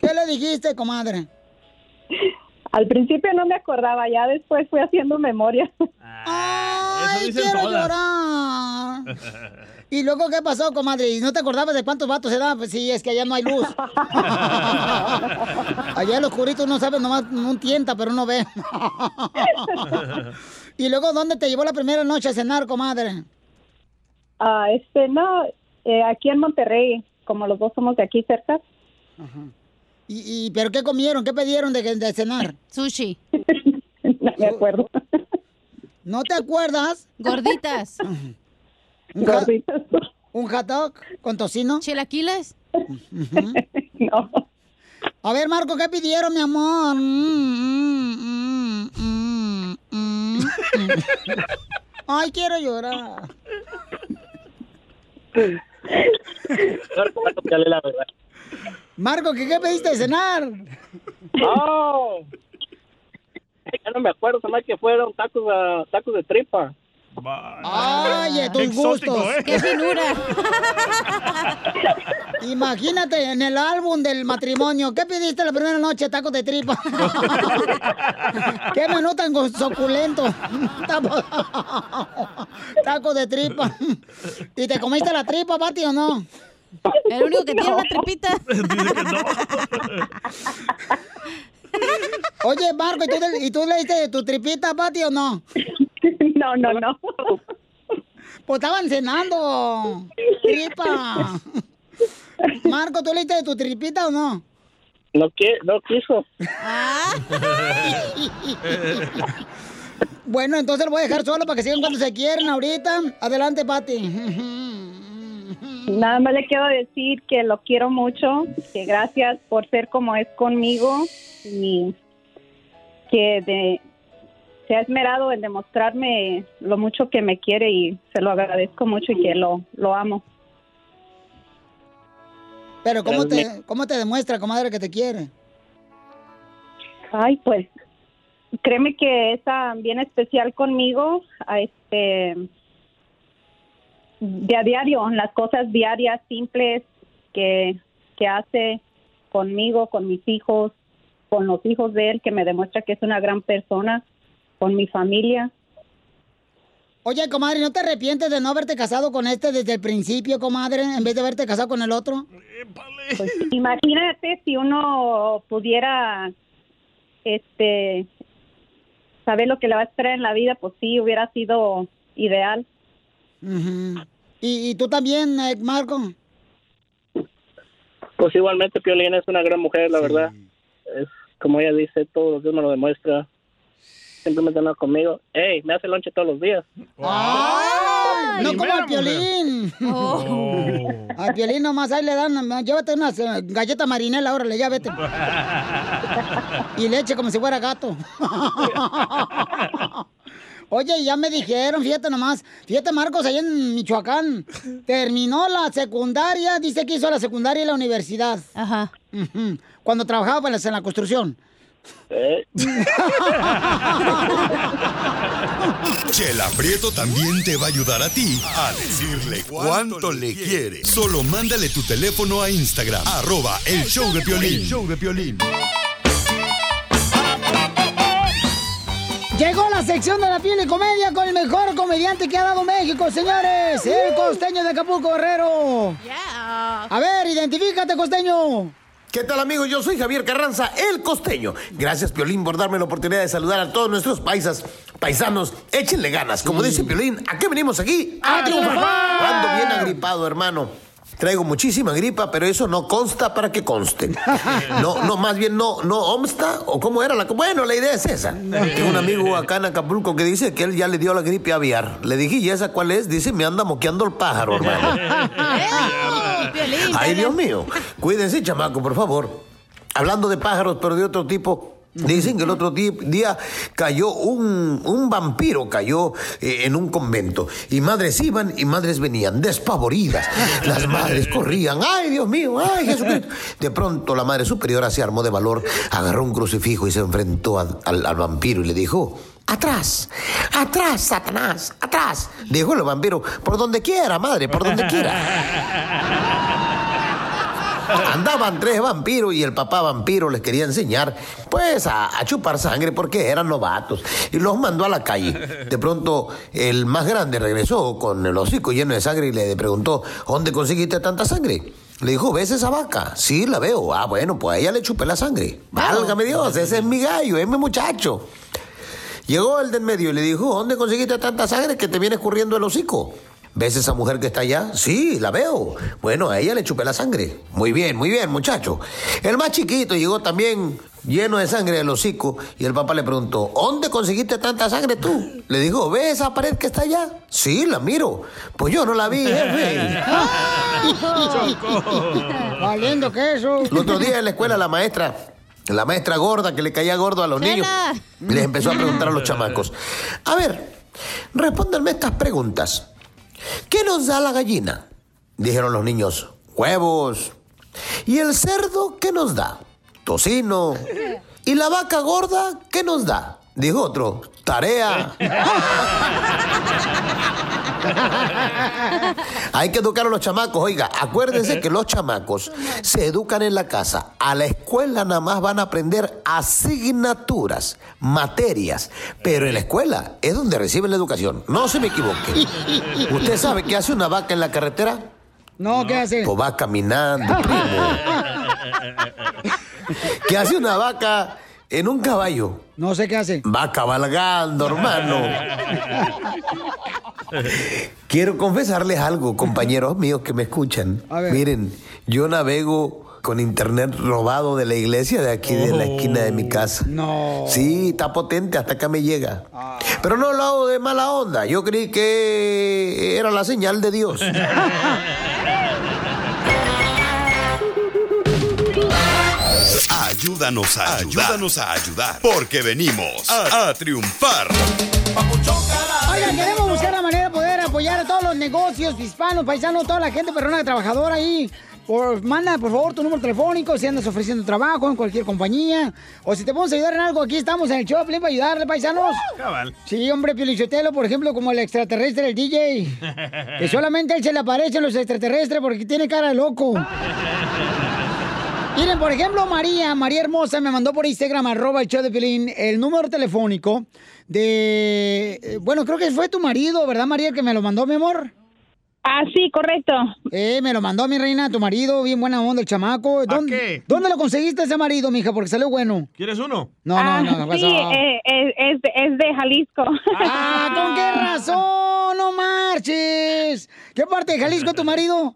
¿Qué le dijiste, comadre? Al principio no me acordaba, ya después fui haciendo memoria. Ay, quiero todas. llorar. ¿Y luego qué pasó, comadre? ¿Y no te acordabas de cuántos vatos se daban? Pues sí, es que allá no hay luz. allá los curitos no saben, nomás un tienta, pero no ve. ¿Y luego dónde te llevó la primera noche a cenar, comadre? Ah, este, no, eh, aquí en Monterrey, como los dos somos de aquí cerca. ¿Y, y pero qué comieron? ¿Qué pidieron de, de cenar? Sushi. no me acuerdo. ¿No te acuerdas? Gorditas. ¿Un, ja- ¿Un hot dog con tocino? ¿Chilaquiles? no. A ver, Marco, ¿qué pidieron, mi amor? Mm, mm, mm, mm, mm, mm. Verdad. Marco, ¿qué, qué pediste de cenar? ¡Oh! Ya no me acuerdo, hace que fueron tacos, ah, tacos de tripa. Ay, tus Exótico, gustos. ¿eh? ¡Qué finura! Imagínate en el álbum del matrimonio, ¿qué pidiste la primera noche? Tacos de tripa. ¿Qué menú tan suculento? Tacos de tripa. ¿Y te comiste la tripa, Pati, o no? El único que tiene una tripita. Oye, Marco, ¿y tú, ¿y tú le diste tu tripita, Pati, o no? No, no, no. Pues estaban cenando. Tripa. Marco, ¿tú le diste tu tripita o no? No, que, no quiso. Bueno, entonces lo voy a dejar solo para que sigan cuando se quieran ahorita. Adelante, Pati. Nada más le quiero decir que lo quiero mucho, que gracias por ser como es conmigo y que de- se ha esmerado en demostrarme lo mucho que me quiere y se lo agradezco mucho y que lo, lo amo. Pero ¿cómo Pero te, ¿cómo te demuestra, comadre, que te quiere? Ay, pues créeme que es bien especial conmigo, a este de a diario, las cosas diarias simples que, que hace conmigo, con mis hijos, con los hijos de él, que me demuestra que es una gran persona, con mi familia. Oye, comadre, ¿no te arrepientes de no haberte casado con este desde el principio, comadre, en vez de haberte casado con el otro? Pues, imagínate si uno pudiera este saber lo que le va a esperar en la vida, pues sí, hubiera sido ideal. ¿Y, y tú también, eh, Marco? Pues igualmente Piolín es una gran mujer, la verdad. Es como ella dice, todos los días me lo demuestra. Simplemente anda conmigo. Ey, me hace lonche todos los días. ¡Ay! No como al Piolín. Al Piolín nomás ahí le dan, llévate unas eh, galletas marinela, órale, ya vete. Y leche como si fuera gato. Oye, ya me dijeron, fíjate nomás, fíjate Marcos, allá en Michoacán, terminó la secundaria, dice que hizo la secundaria y la universidad. Ajá. Cuando trabajaba pues, en la construcción. Chela Prieto también te va a ayudar a ti a decirle cuánto le quiere. Solo mándale tu teléfono a Instagram, arroba el show de Piolín. El show de Piolín. Llegó la sección de la piel y comedia con el mejor comediante que ha dado México, señores. El costeño de Acapulco Guerrero. A ver, identifícate, costeño. ¿Qué tal amigos? Yo soy Javier Carranza, el costeño. Gracias Piolín por darme la oportunidad de saludar a todos nuestros paisas, paisanos. Échenle ganas. Como dice Piolín, ¿a qué venimos aquí? ¡A triunfar! Ando bien agripado, hermano. Traigo muchísima gripa, pero eso no consta para que conste. No, no, más bien no, no obsta, o cómo era la... Bueno, la idea es esa. Tengo un amigo acá en Acapulco que dice que él ya le dio la gripe aviar. Le dije, ¿y esa cuál es? Dice, me anda moqueando el pájaro, hermano. Ay, Dios mío. Cuídense, chamaco, por favor. Hablando de pájaros, pero de otro tipo. Dicen que el otro día cayó un, un vampiro, cayó eh, en un convento. Y madres iban y madres venían, despavoridas. Las madres corrían. ¡Ay, Dios mío! ¡Ay, Jesucristo! De pronto la madre superiora se armó de valor, agarró un crucifijo y se enfrentó a- al, al vampiro y le dijo... ¡Atrás! ¡Atrás, Satanás! ¡Atrás! Dijo el vampiro, por donde quiera, madre, por donde quiera. Andaban tres vampiros y el papá vampiro les quería enseñar, pues, a, a chupar sangre porque eran novatos. Y los mandó a la calle. De pronto, el más grande regresó con el hocico lleno de sangre y le preguntó, ¿dónde conseguiste tanta sangre? Le dijo, ¿ves esa vaca? Sí, la veo. Ah, bueno, pues a ella le chupé la sangre. Válgame Dios, ese es mi gallo, es mi muchacho. Llegó el del medio y le dijo, ¿dónde conseguiste tanta sangre que te viene escurriendo el hocico? ¿Ves esa mujer que está allá? Sí, la veo. Bueno, a ella le chupé la sangre. Muy bien, muy bien, muchacho. El más chiquito llegó también lleno de sangre del hocico y el papá le preguntó, ¿dónde conseguiste tanta sangre tú? Le dijo, ¿ves esa pared que está allá? Sí, la miro. Pues yo no la vi, jefe. Valiendo queso. El otro día en la escuela la maestra, la maestra gorda que le caía gordo a los niños, les empezó a preguntar a los chamacos. A ver, respóndanme estas preguntas. ¿Qué nos da la gallina? Dijeron los niños, huevos. ¿Y el cerdo qué nos da? Tocino. ¿Y la vaca gorda qué nos da? Dijo otro, tarea. Hay que educar a los chamacos. Oiga, acuérdense que los chamacos se educan en la casa. A la escuela nada más van a aprender asignaturas, materias. Pero en la escuela es donde reciben la educación. No se me equivoque. ¿Usted sabe qué hace una vaca en la carretera? No, ¿qué hace? Pues va caminando, primo. ¿Qué hace una vaca en un caballo? No sé qué hace. Va cabalgando, hermano. Quiero confesarles algo, compañeros míos que me escuchan. Miren, yo navego con internet robado de la iglesia de aquí de la esquina de mi casa. No. Sí, está potente, hasta acá me llega. Pero no lo hago de mala onda. Yo creí que era la señal de Dios. Ayúdanos a ayudar. Ayúdanos a ayudar. Porque venimos a, a triunfar. Oigan, queremos buscar la manera de poder apoyar a todos los negocios hispanos, paisanos, toda la gente perrona trabajadora ahí. Por, manda, por favor, tu número telefónico si andas ofreciendo trabajo en cualquier compañía. O si te podemos ayudar en algo, aquí estamos en el show para ayudarle, paisanos. Cabal. Sí, hombre, Piolichotelo, por ejemplo, como el extraterrestre, el DJ. Que solamente él se le aparecen los extraterrestres porque tiene cara de loco. Miren, por ejemplo, María, María Hermosa me mandó por Instagram, arroba el show de Pilín, el número telefónico de... eh, Bueno, creo que fue tu marido, ¿verdad, María, el que me lo mandó, mi amor? Ah, sí, correcto. Eh, me lo mandó mi reina, tu marido, bien buena onda, el chamaco. ¿Dónde, ¿Dónde lo conseguiste ese marido, mija? Porque salió bueno. ¿Quieres uno? No, no, no, no Ah, Sí, eh, es, es de- es de Jalisco. Ah, ¿con qué razón? No marches. ¿Qué parte de Jalisco es tu marido?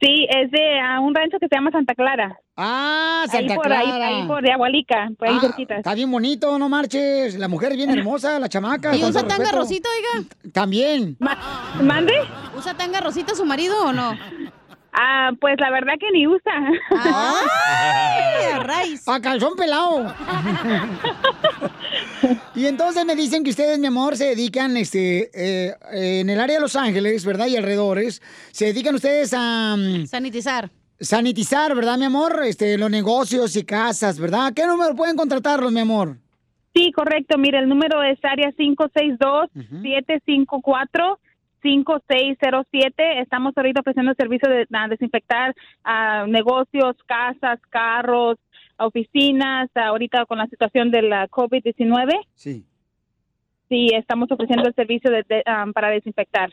Sí, es de ah, un rancho que se llama Santa Clara. Ah, ahí Santa por, ahí- Clara. Ahí, por de Agualica, por ahí Ah, cerquita. Está bien bonito, no marches. La mujer es bien hermosa, la chamaca. ¿Y usa tanga rosita, oiga? También. ¿Mande? ¿Usa tanga rosita su marido o no? Ah, pues la verdad que ni usa. ¡Ay, a raíz! A calzón pelado. y entonces me dicen que ustedes, mi amor, se dedican este, eh, eh, en el área de Los Ángeles, ¿verdad? Y alrededores. Se dedican ustedes a... mm, Sanitizar. Sanitizar, ¿verdad, mi amor? Este, los negocios y casas, ¿verdad? ¿Qué número pueden contratarlos, mi amor? Sí, correcto. Mire, el número es área 562-754-5607. Estamos ahorita ofreciendo el servicio de desinfectar negocios, casas, carros, oficinas, ahorita con la situación de la COVID-19. Sí. Sí, estamos ofreciendo el servicio de- de, para desinfectar.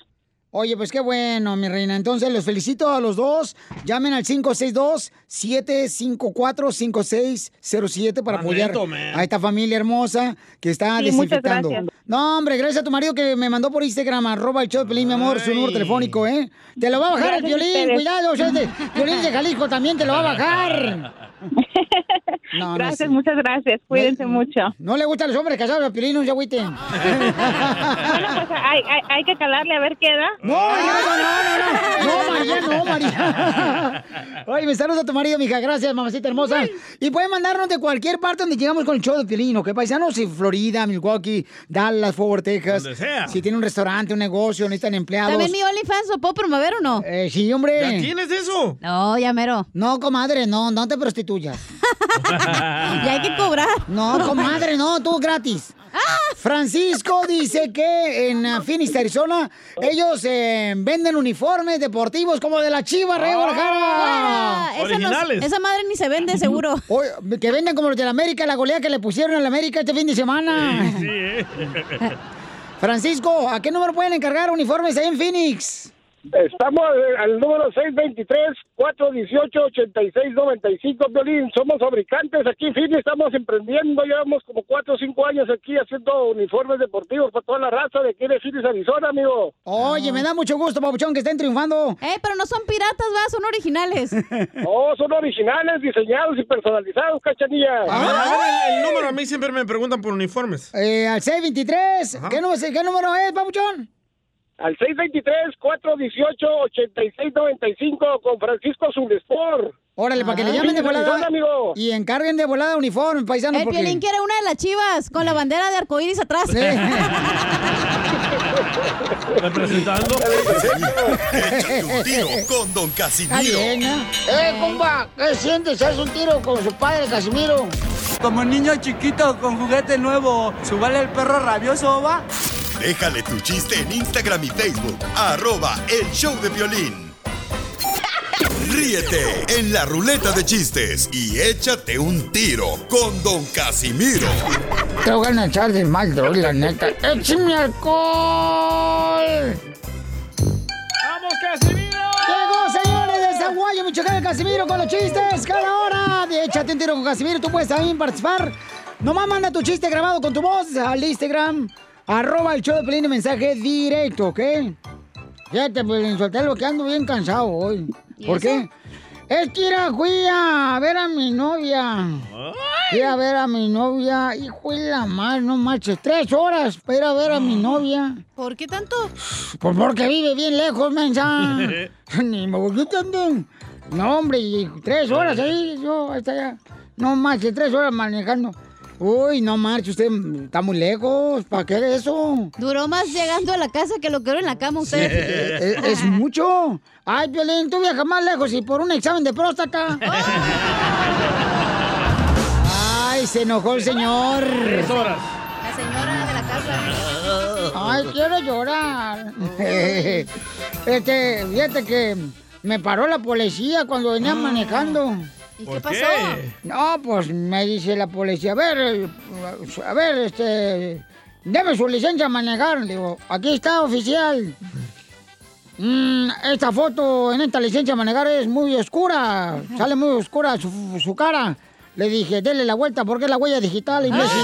Oye, pues qué bueno, mi reina. Entonces, los felicito a los dos. Llamen al 562-754-5607 para apoyar a esta familia hermosa que está Sí, muchas desinfectando. gracias. No, hombre, gracias a tu marido que me mandó por Instagram, arroba el show de Piolín, mi amor, su número telefónico, ¿eh? Te lo va a bajar el Gracias violín, cuidado, o sea, de, violín de Jalisco también te lo va a bajar. No, no, gracias, muchas gracias. Cuídense mucho. No le gustan los hombres casados, a Piolín, se agüiten. Bueno, pues hay, hay, hay que calarle a ver qué da. No, no, no, no, no, no, no, María, no, María. Oye, me saluda a tu marido, mija, gracias, mamacita hermosa. Y pueden mandarnos de cualquier parte donde llegamos con el show de Piolín, ¿ok? Paisanos, si Florida, Milwaukee, Dallas, Fort Worth, Texas. Donde sea. Si tienen un restaurante, un negocio, necesitan empleados. También mi OnlyFans, ¿lo puedo promover o no? Eh, sí, hombre. ¿Ya tienes eso? No, ya mero. No, comadre, no, no te prostituyas. Y hay que cobrar. No, comadre, no, tú gratis. Francisco dice que en uh, Phoenix, Arizona, ellos eh, venden uniformes deportivos como de la Chiva, Rey Guadalajara. Ah, esa, no- esa madre ni se vende, seguro. Que venden como los de la América, la golea que le pusieron a la América este fin de semana. Francisco, ¿a qué número pueden encargar uniformes ahí en Phoenix? Estamos eh, al número 623-418-8695, Violín. Somos fabricantes aquí en Phoenix, estamos emprendiendo. Llevamos como 4 o 5 años aquí haciendo uniformes deportivos para toda la raza de aquí de Phoenix, Arizona, amigo. Oye, me da mucho gusto, Pabuchón, que estén triunfando. Eh, pero no son piratas, va, son originales. Oh, son originales, diseñados y personalizados, cachanilla. A ver, a ver, el, el número, a mí siempre me preguntan por uniformes. Eh, al 623, ¿qué número, ¿qué número es, Pabuchón? Al 623-418-8695 con Francisco Zulespor. Órale, para que le llamen de volada amigo. y encarguen de volada uniforme, paisanos. El porque... Piolín quiere una de las chivas con la bandera de arcoíris atrás. Representando. Échate un tiro con Don Casimiro. ¿eh? Eh, compa, ¿qué sientes? ¿Haz un tiro con su padre, Casimiro? Como niño chiquito con juguete nuevo, ¿subale el perro rabioso, va? Déjale tu chiste en Instagram y Facebook. Arroba El Show de Violín. Ríete en la ruleta de chistes y échate un tiro con Don Casimiro. Te voy a echar de mal, droga, la neta. ¡Échame alcohol! ¡Vamos, Casimiro! Llegó, señores, de Zaguayo, Michoacán, Casimiro con los chistes. Cada hora de Échate un tiro con Casimiro. Tú puedes también participar. Nomás manda tu chiste grabado con tu voz al Instagram. Arroba el show de Pelín de mensaje directo, ¿ok? Fíjate, pues, solté lo que ando bien cansado hoy. ¿Y ¿Por qué? Es que era, fui a ver a mi novia. Fui a ver a mi novia. Hijo de la madre, no marches. Tres horas para ir a ver a mi novia. ¿Por qué tanto? Pues porque vive bien lejos, mensa. Ni me voy tanto. No, hombre, y tres horas ahí, yo hasta allá. No marches, tres horas manejando. Uy, no marche, usted está muy lejos. ¿Para qué eso? Duró más llegando a la casa que lo que duró en la cama usted. Es, es mucho. Ay, Violín, tú viajas más lejos y por un examen de próstata. Ay, se enojó el señor. Tres horas. La señora de la casa. Ay, quiero llorar. Este, fíjate que me paró la policía cuando venía manejando. ¿Y ¿Por qué pasó? qué? No, pues me dice la policía, a ver, a ver, este, deme su licencia a manejar. Le Digo, aquí está, oficial. Mm, esta foto en esta licencia a manejar es muy oscura, sale muy oscura su, su cara. Le dije, dele la vuelta porque es la huella digital, imbécil.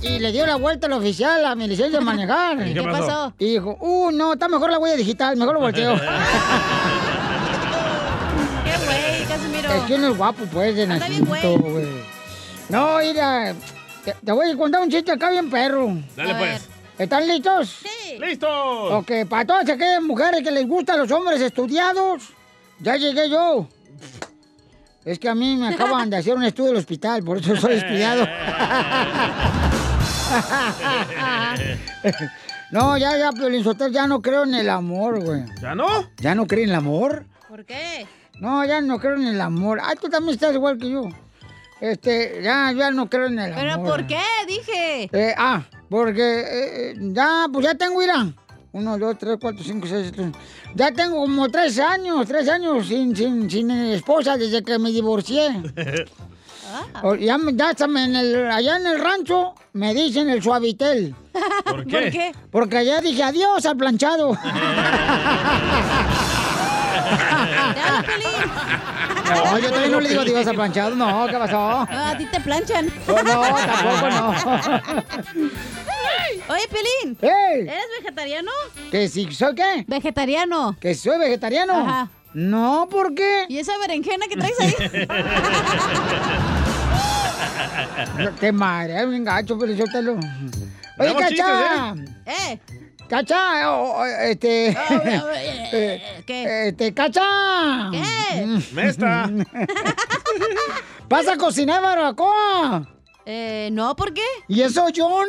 Y, y le dio la vuelta al oficial a mi licencia de manejar. ¿Y qué pasó? Y dijo, uh, no, está mejor la huella digital, mejor lo volteo. Es que uno es guapo, pues, de nacimiento, güey. No, mira, te, te voy a contar un chiste acá bien perro. Dale, A pues. ¿Están listos? Sí. ¡Listo! Ok, para todas aquellas mujeres que les gustan los hombres estudiados, ya llegué yo. Es que a mí me acaban de hacer un estudio del hospital, por eso soy estudiado. no, ya, ya, Piolín ya no creo en el amor, güey. ¿Ya no? ¿Ya no creo en el amor? ¿Por qué? No, ya no creo en el amor. Ay, tú también estás igual que yo. Este, ya, ya no creo en el ¿Pero amor. por qué? Dije. Eh, ah, porque eh, ya, pues ya tengo, irán. Uno, dos, tres, cuatro, cinco, seis, siete. Ya tengo como tres años, tres años sin, sin, sin esposa desde que me divorcié. O- Ya, ya hasta me en el- allá en el rancho me dicen el suavitel. ¿Por qué? ¿Por qué? Porque allá dije adiós al planchado. ¡Ya, Pelín! No, yo todavía no le digo adiós al planchado. No, ¿qué pasó? No, a ti te planchan. Oh, no, tampoco no. Oye, Pelín. ¡Ey! ¿Eres vegetariano? ¿Que si soy qué? Vegetariano. ¿Que soy vegetariano? Ajá. No, ¿por qué? ¿Y esa berenjena que traes ahí? Qué madre, es un gacho, pero yo te lo. Oye, Cacha. ¿Eh? Cacha, o- o- este. eh, ¿Qué? Este, Cacha. ¿Qué? Mesta. ¿Vas a cocinar barbacoa? Eh, no, ¿por qué? ¿Y eso, John?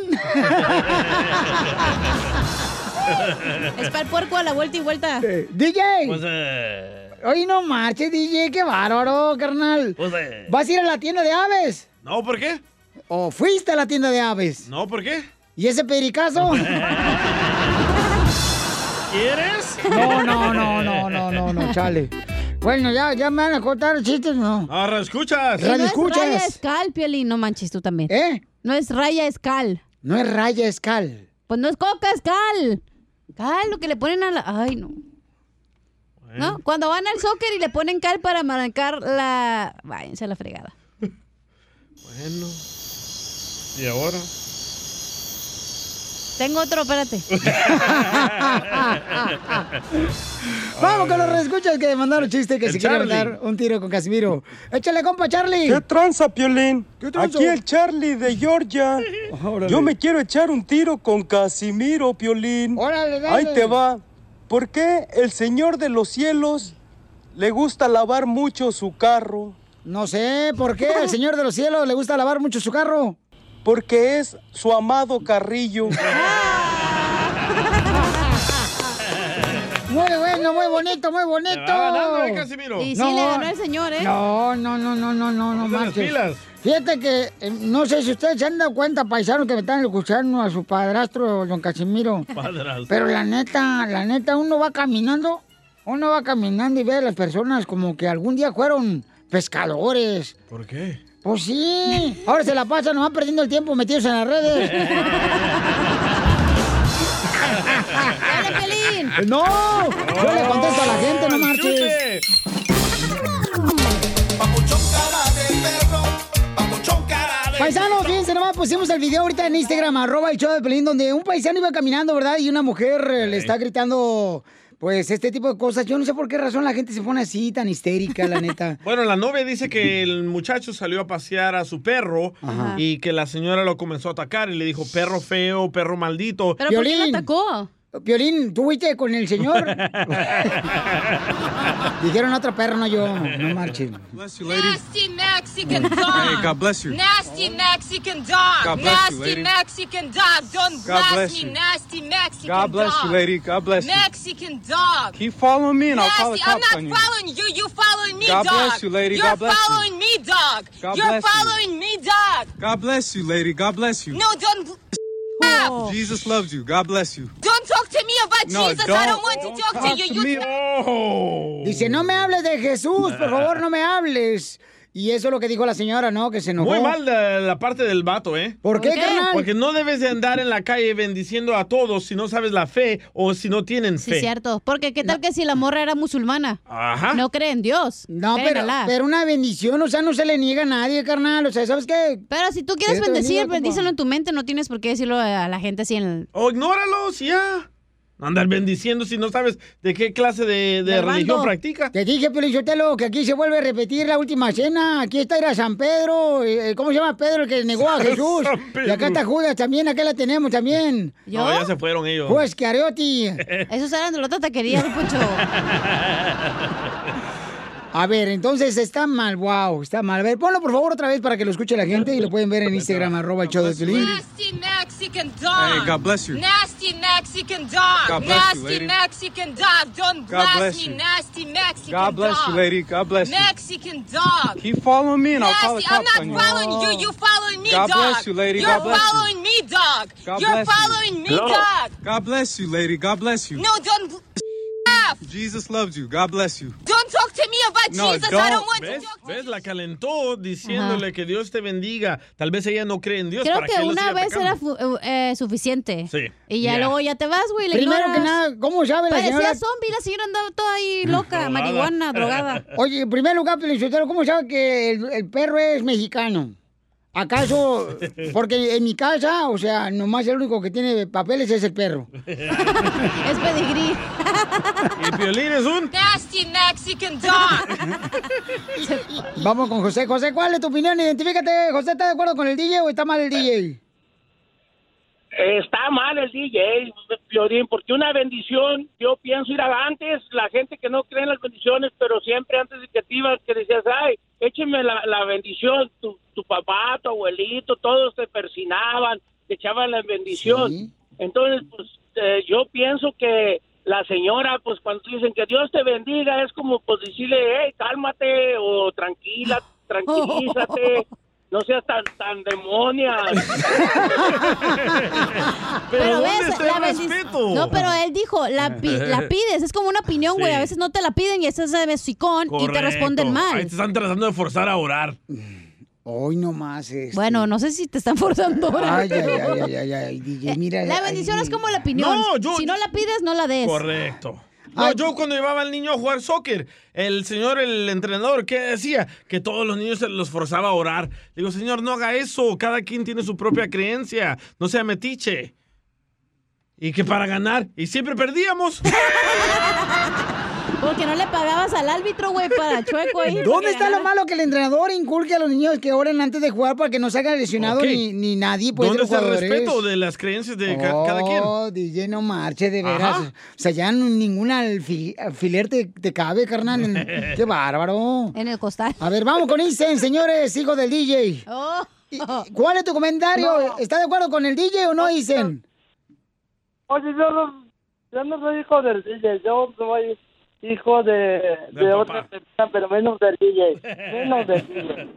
Es para el puerco a la vuelta y vuelta. Eh, DJ. Pues, eh. Hoy no marches, DJ, qué bárbaro, carnal. Pues, eh. ¿Vas a ir a la tienda de aves? No, ¿por qué? ¿O fuiste a la tienda de aves? No, ¿por qué? ¿Y ese pericazo? ¿Quieres? No, no, no, no, no, no, no, chale. Bueno, ya, ya me van a contar chistes, ¿no? Ahora escuchas. No es escuchas. raya escal, Piolín. No manches tú también. ¿Eh? No es raya escal. No es raya escal. Pues no es coca, es cal. Cal, lo que le ponen a la... Ay, no. ¿No? Cuando van al soccer y le ponen cal para marcar la... Váyanse a la fregada. Bueno. ¿Y ahora? Tengo otro, espérate. Vamos con los reescuchas que mandaron chiste que El se quieren dar un tiro con Casimiro. Échale, compa, Charlie. ¿Qué tranza, Piolín? ¿Qué tranza? Aquí el Charlie de Georgia. Órale. Yo me quiero echar un tiro con Casimiro, Piolín. Órale, dale. Ahí te va. ¿Por qué el Señor de los cielos le gusta lavar mucho su carro? No sé, ¿por qué al Señor de los Cielos le gusta lavar mucho su carro? Porque es su amado carrillo. Muy bueno, muy bonito, muy bonito. Va ganando, ¿eh, Casimiro? Y sí le ganó el señor, ¿eh? No, no, no, no, no, no, no pilas. Fíjate que, eh, no sé si ustedes se han dado cuenta, paisanos que me están escuchando a su padrastro, don Casimiro. Padrastro. Pero la neta, la neta, uno va caminando, uno va caminando y ve a las personas como que algún día fueron pescadores. ¿Por qué? Pues sí, ahora se la pasan nomás perdiendo el tiempo metidos en las redes. ¡Dale, Pelín! ¡No! Yo le contesto a la gente, no marches. ¡Chute! Papuchón cara de perro, papuchón cara de Paisanos, fíjense, nomás pusimos el video ahorita en Instagram, arroba el show de Pelín, donde un paisano iba caminando, ¿verdad? Y una mujer eh, le está gritando, pues este tipo de cosas, yo no sé por qué razón la gente se pone así, tan histérica, la neta. Bueno, la novia dice que el muchacho salió a pasear a su perro Ajá. y que la señora lo comenzó a atacar y le dijo perro feo, perro maldito. ¿Pero por qué lo atacó? Piolín, ¿tú fuiste con el señor? Dijeron otro perro, no yo. No marchen. Nasty Mexican dog. Hey, God bless you. Nasty Mexican dog. God bless you, nasty lady. Mexican dog. Don't God bless me. you. Nasty Mexican God bless dog. you, lady. God bless you. Mexican dog. Keep following me and I'll call the Nasty. I'm cops not on you. following you. You following me, God dog. bless you, lady. You're God bless you. following me, dog. God You're bless you. following me, dog. God bless you, lady. God bless you. No, don't. Stop. Jesus loves you. God bless you. Don't talk to me about No, Jesus. I don't don't- want to don't talk, talk to to you. me. you Dice, no me hables de Jesús, por favor, no me hables. Y eso es lo que dijo la señora, ¿no? Que se enojó. Muy mal la, la parte del vato, ¿eh? ¿Por qué, ¿Por qué? carnal? Porque no debes de andar en la calle bendiciendo a todos si no sabes la fe o si no tienen Sí, fe. cierto. Porque qué tal que si la morra era musulmana. Ajá. No cree en Dios. No, pero, pero una bendición, o sea, no se le niega a nadie, carnal. O sea, ¿sabes qué? Pero si tú quieres bendecir, bendiga, bendícelo en tu mente, no tienes por qué decirlo a la gente así en el... O ignóralos ya. Andar bendiciendo si no sabes de qué clase de, religión practica. Te dije, Pelichotelo, que aquí se vuelve a repetir la última cena. Aquí está era San Pedro. eh, ¿Cómo se llama Pedro el que negó a Jesús? Y acá está Judas también, acá la tenemos también. No, ya se fueron ellos. Pues Cariotti. Esos eran de la otra taquería, Poncho. A ver, entonces está mal, wow, está mal. A ver, ponlo por favor otra vez para que lo escuche la gente y lo pueden ver en Instagram, arroba el show de Piolín. Nasty Mexican dog. Hey, God bless you. Nasty Mexican dog. God bless you, nasty. Mexican dog. God Don't bless me. you. Nasty Mexican God bless dog. you, lady. God bless you. Mexican dog. Keep following me and I'll call the Nasty. I'm cops not on you. following you. You following me, God dog. bless you, lady. You're God bless you. following me, dog. God You're bless you. following me, dog. God bless you, lady. God bless you. No, don't. Jesus loves you. God bless you. Don't talk to me about No, Jesus. I don't want ¿Ves? to talk. ¿Ves? La calentó diciéndole que Dios te bendiga. Tal vez ella no cree en Dios. Creo para que una vez atacando. era fu- eh, suficiente. Sí. Y ya Ya. luego ya te vas, güey, Primero ignoras. que nada, ¿cómo sabe la Parecía señora? zombie, la señora andaba toda ahí loca, marihuana, drogada. Oye, en primer lugar, Pelichotelo, ¿cómo sabe que el, el perro es mexicano? ¿Acaso? Porque en mi casa, o sea, nomás el único que tiene papeles es el perro. es pedigrí. Y Piolín es un... Nasty Mexican dog. Vamos con José. José, ¿cuál es tu opinión? Identifícate. José, ¿está de acuerdo con el DJ o está mal el DJ? Está mal el DJ, Fiorín, porque una bendición, yo pienso ir a antes, la gente que no cree en las bendiciones, pero siempre antes de que te ibas, que decías, ay, écheme la, la bendición, tu, tu papá, tu abuelito, todos te persinaban, te echaban la bendición. Entonces, pues eh, yo pienso que la señora, pues cuando dicen que Dios te bendiga, es como pues decirle, hey, cálmate o tranquila, tranquilízate. No seas tan, tan demonia. Pero, ves, la. No, pero él dijo, la, pi- la pides, es como una opinión, güey. Sí. A veces no te la piden y estás de besicón y te responden Correcto. Ahí mal. te están tratando de forzar a orar. Hoy nomás es. Bueno, no sé si te están forzando ahora. Ay, ay, ay, ay, ay, ay, DJ, mira. La ay, bendición es como la opinión. No, yo- Si no la pides, no la des. Correcto. No, yo cuando llevaba al niño a jugar soccer, el señor, el entrenador, ¿qué decía? Que todos los niños se los forzaba a orar. Digo, señor, no haga eso. Cada quien tiene su propia creencia. No sea metiche. Y que para ganar. Y siempre perdíamos. Porque no le pagabas al árbitro, güey, para chueco ahí. ¿Dónde está lo malo que el entrenador inculque a los niños que oren antes de jugar para que no se hagan lesionados Ok. ni, ni nadie? Pues, de ¿Dónde está el respeto de las creencias de ca- oh, cada quien? DJ, no marche, de veras. Ajá. O sea, ya no- ningún alfi- alfiler te, te cabe, carnal. Qué bárbaro. En el costal. A ver, vamos con Isen, señores, hijo del DJ. Oh. ¿Y- y ¿Cuál es tu comentario? ¿Está de acuerdo con el DJ o no, Isen? Oye, yo no, yo no soy hijo del DJ, yo soy hijo de, de otra persona, pero menos del DJ. Menos del DJ.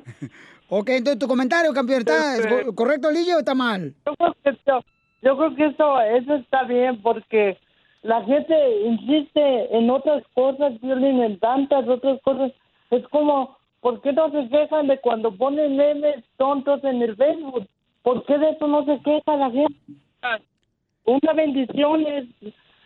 Ok, entonces tu comentario, campeón, ¿está Este- co- correcto el DJ o está mal? Yo creo que esto, yo creo que esto, eso está bien porque la gente insiste en otras cosas, violín, en tantas otras cosas. Es como, ¿por qué no se quejan de cuando ponen memes tontos en el Facebook? ¿Por qué de eso no se queja la gente? Una bendición es,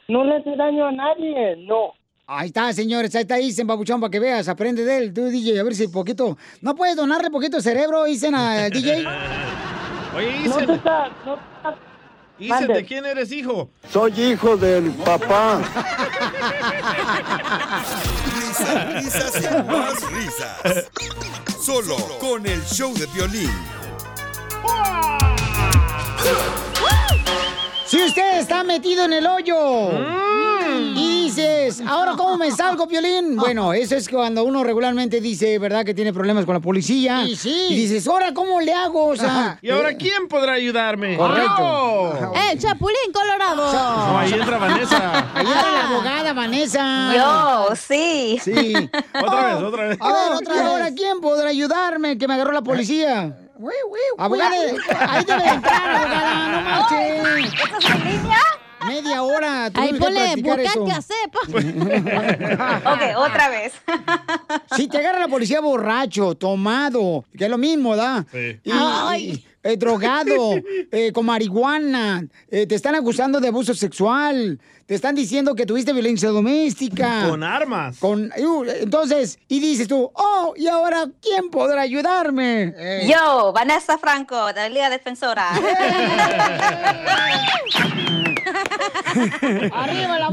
no le hace daño a nadie, no. Ahí está, señores, ahí está Isen, babuchón, para que veas, aprende de él, tú, DJ, a ver si poquito... ¿No puedes donarle poquito cerebro, Isen, al DJ? Oye, Isen. te está, no te está- Dice, ¿de quién eres hijo? Soy hijo del papá. Risas, risas y más risas. Solo con el show de violín. Si usted está metido en el hoyo y dices, ¿ahora cómo me salgo, Piolín? Bueno, eso es cuando uno regularmente dice, ¿verdad? Que tiene problemas con la policía. Y sí. Y dices, ¿ahora cómo le hago? O sea, ¿Y ahora quién podrá ayudarme? Correcto. Yo. ¡Eh, Chapulín Colorado! No, ahí entra Vanessa. Ahí está la abogada Vanessa. Yo, sí. Sí. Otra vez, otra vez. A ver, otra vez. ahora quién podrá ayudarme? Que me agarró la policía. Abogada, ahí debe de entrar, abogada, no marches. ¿Estás en línea? Media hora. Ahí ponle, buscate a sepa. Ok, otra vez. Si te agarra la policía borracho, tomado, que es lo mismo, ¿da? Sí. Y- Ay. eh, drogado, eh, con marihuana, eh, te están acusando de abuso sexual, te están diciendo que tuviste violencia doméstica. Con armas. Con, uh, entonces, y dices tú, oh, ¿y ahora quién podrá ayudarme? Yo, Vanessa Franco, de la Liga Defensora.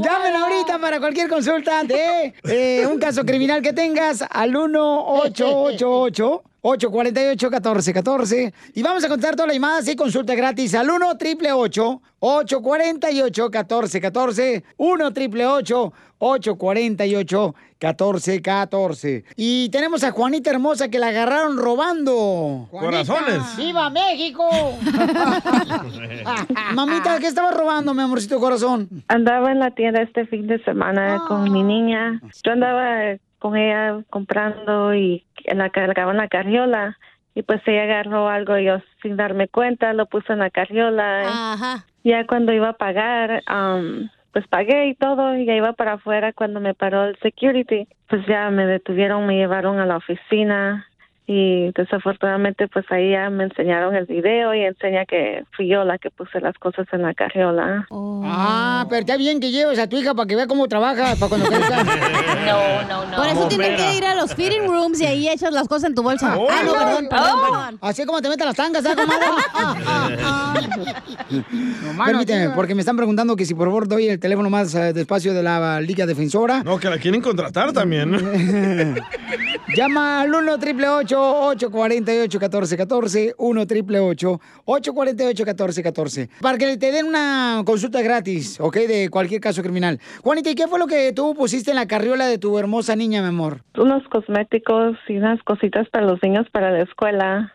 Llamen ahorita para cualquier consulta de eh, un caso criminal que tengas al 1-888. 848-1414. Y vamos a contar todas las llamadas y consulta gratis al 1 888 848 1414 1 888 848 1414 Y tenemos a Juanita Hermosa que la agarraron robando. Corazones. ¡Viva México! Mamita, ¿qué estabas robando, mi amorcito corazón? Andaba en la tienda este fin de semana con mi niña. Yo andaba con ella comprando y en la cargaba en la carriola y pues ella agarró algo y yo sin darme cuenta lo puse en la carriola. Ajá. Ya cuando iba a pagar, um, pues pagué y todo y ya iba para afuera cuando me paró el security. Pues ya me detuvieron, me llevaron a la oficina y desafortunadamente pues ahí ya me enseñaron el video y enseña que fui yo la que puse las cosas en la carriola. Ah, pero está bien que lleves a tu hija para que vea cómo trabaja, para cuando crezca. No, no, no. Por eso tienes Bombera. que ir a los fitting rooms y ahí echas las cosas en tu bolsa. Ah, no, perdón, perdón, perdón. Así como te meten las tangas, ¿sabes, comadre? Permíteme, porque me están preguntando que si por favor doy el teléfono más eh, despacio de la Liga Defensora. No, que la quieren contratar también. Llama al 1 888 848 1414 1 888 848 1414 Para que te den una consulta gratis, ¿ok? De cualquier caso criminal. Juanita, ¿y qué fue lo que tú pusiste en la carriola de tu hermosa niña, mi amor? unos cosméticos y unas cositas para los niños para la escuela.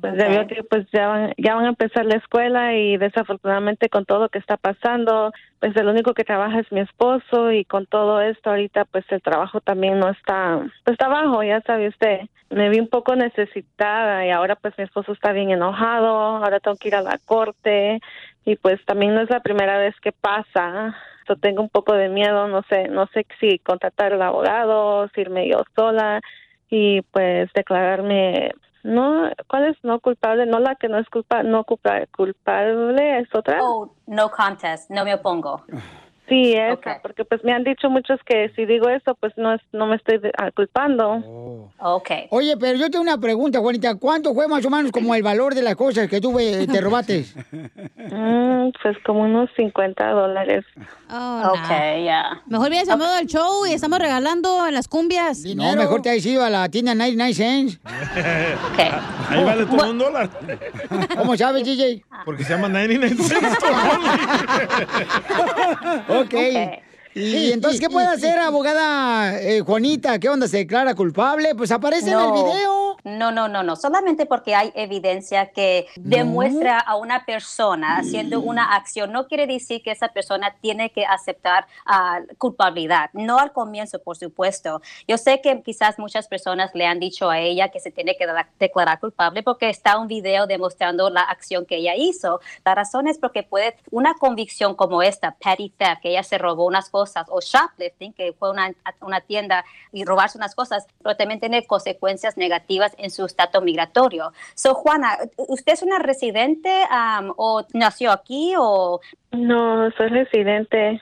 Pues ya veo que pues ya van, ya van a empezar la escuela y desafortunadamente con todo lo que está pasando, pues el único que trabaja es mi esposo y con todo esto ahorita pues el trabajo también no está, pues está bajo, ya sabe usted. Me vi un poco necesitada y ahora pues mi esposo está bien enojado, ahora tengo que ir a la corte y pues también no es la primera vez que pasa. Tengo un poco de miedo, no sé, no sé si contratar al abogado, si irme yo sola y pues declararme no, ¿cuál es no culpable? No la que no es culpa, no culpa- culpable es otra. Oh, no contest, no me opongo. Sí, esa, porque pues me han dicho muchos que si digo eso, pues no es, no me estoy ah, culpando. Ok. Oye, pero yo tengo una pregunta, Juanita. ¿Cuánto fue más o menos como el valor de las cosas que tú te robaste? Mm, pues como unos 50 dólares. Ok, ya. Mejor hubieras llamado al show y estamos regalando en las cumbias. No, mejor te has ido a la tienda 99 cents. Ahí vale todo un dólar. ¿Cómo sabes, DJ? Porque se llama 99 cents. Ok. Y entonces, ¿qué puede hacer, abogada eh, Juanita? ¿Qué onda? ¿Se declara culpable? Pues aparece en el video. No, no, no, no. Solamente porque hay evidencia que demuestra a una persona haciendo una acción, no quiere decir que esa persona tiene que aceptar ah, culpabilidad. No al comienzo, por supuesto. Yo sé que quizás muchas personas le han dicho a ella que se tiene que declarar culpable porque está un video demostrando la acción que ella hizo. La razón es porque puede una convicción como esta, petty theft, que ella se robó unas cosas, o shoplifting, que fue una, una tienda y robarse unas cosas, pero también tiene consecuencias negativas en su estatus migratorio. So, Juana, ¿usted es una residente um, o nació aquí o...? No, soy residente.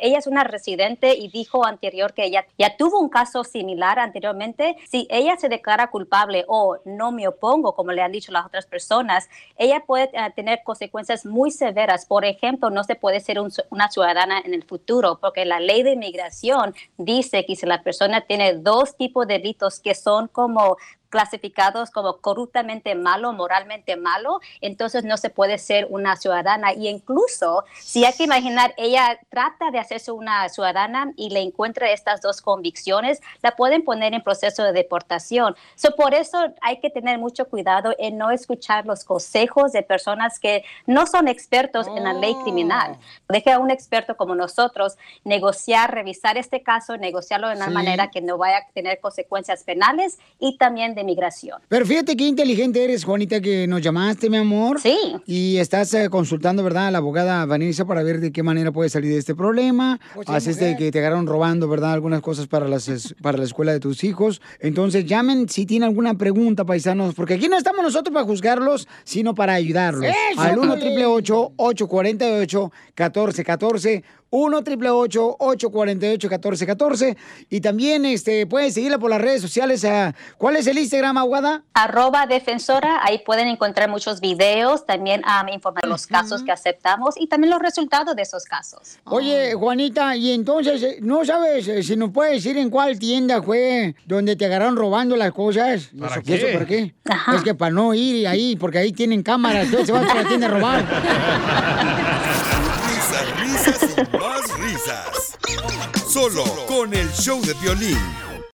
Ella es una residente y dijo anterior que ella ya tuvo un caso similar anteriormente. Si ella se declara culpable o no me opongo, como le han dicho las otras personas, ella puede eh, tener consecuencias muy severas. Por ejemplo, no se puede ser un- una ciudadana en el futuro porque la ley de inmigración dice que si la persona tiene dos tipos de delitos que son como clasificados como corruptamente malo, moralmente malo, entonces no se puede ser una ciudadana. Y incluso, si hay que imaginar, ella trata de hacerse una ciudadana y le encuentra estas dos convicciones, la pueden poner en proceso de deportación. So, por eso hay que tener mucho cuidado en no escuchar los consejos de personas que no son expertos en la ley criminal. Deje a un experto como nosotros negociar, revisar este caso, negociarlo de una Sí. manera que no vaya a tener consecuencias penales y también de migración. Pero fíjate qué inteligente eres, Juanita, que nos llamaste, mi amor. Sí. Y estás eh, consultando, ¿verdad?, a la abogada Vanessa para ver de qué manera puede salir de este problema. Pues sí, Así es de que te agarraron robando, ¿verdad?, algunas cosas para, las, es- para la escuela de tus hijos. Entonces, llamen si tienen alguna pregunta, paisanos, porque aquí no estamos nosotros para juzgarlos, sino para ayudarlos. ¡Eso, Al 1 Piolín! 888 1414 1 888 848 1414 Y también este, puedes seguirla por las redes sociales. ah, ¿Cuál es el Instagram, abogada? Arroba defensora, ahí pueden encontrar muchos videos, también um, informar de los casos que aceptamos y también los resultados de esos casos. Oye, Juanita, y entonces, eh, ¿no sabes eh, si nos puedes decir en cuál tienda fue donde te agarraron robando las cosas? ¿Para ¿Y qué? eso para qué? Es que para no ir ahí, porque ahí tienen cámaras, entonces se van a la tienda a robar. Solo con el show de violín.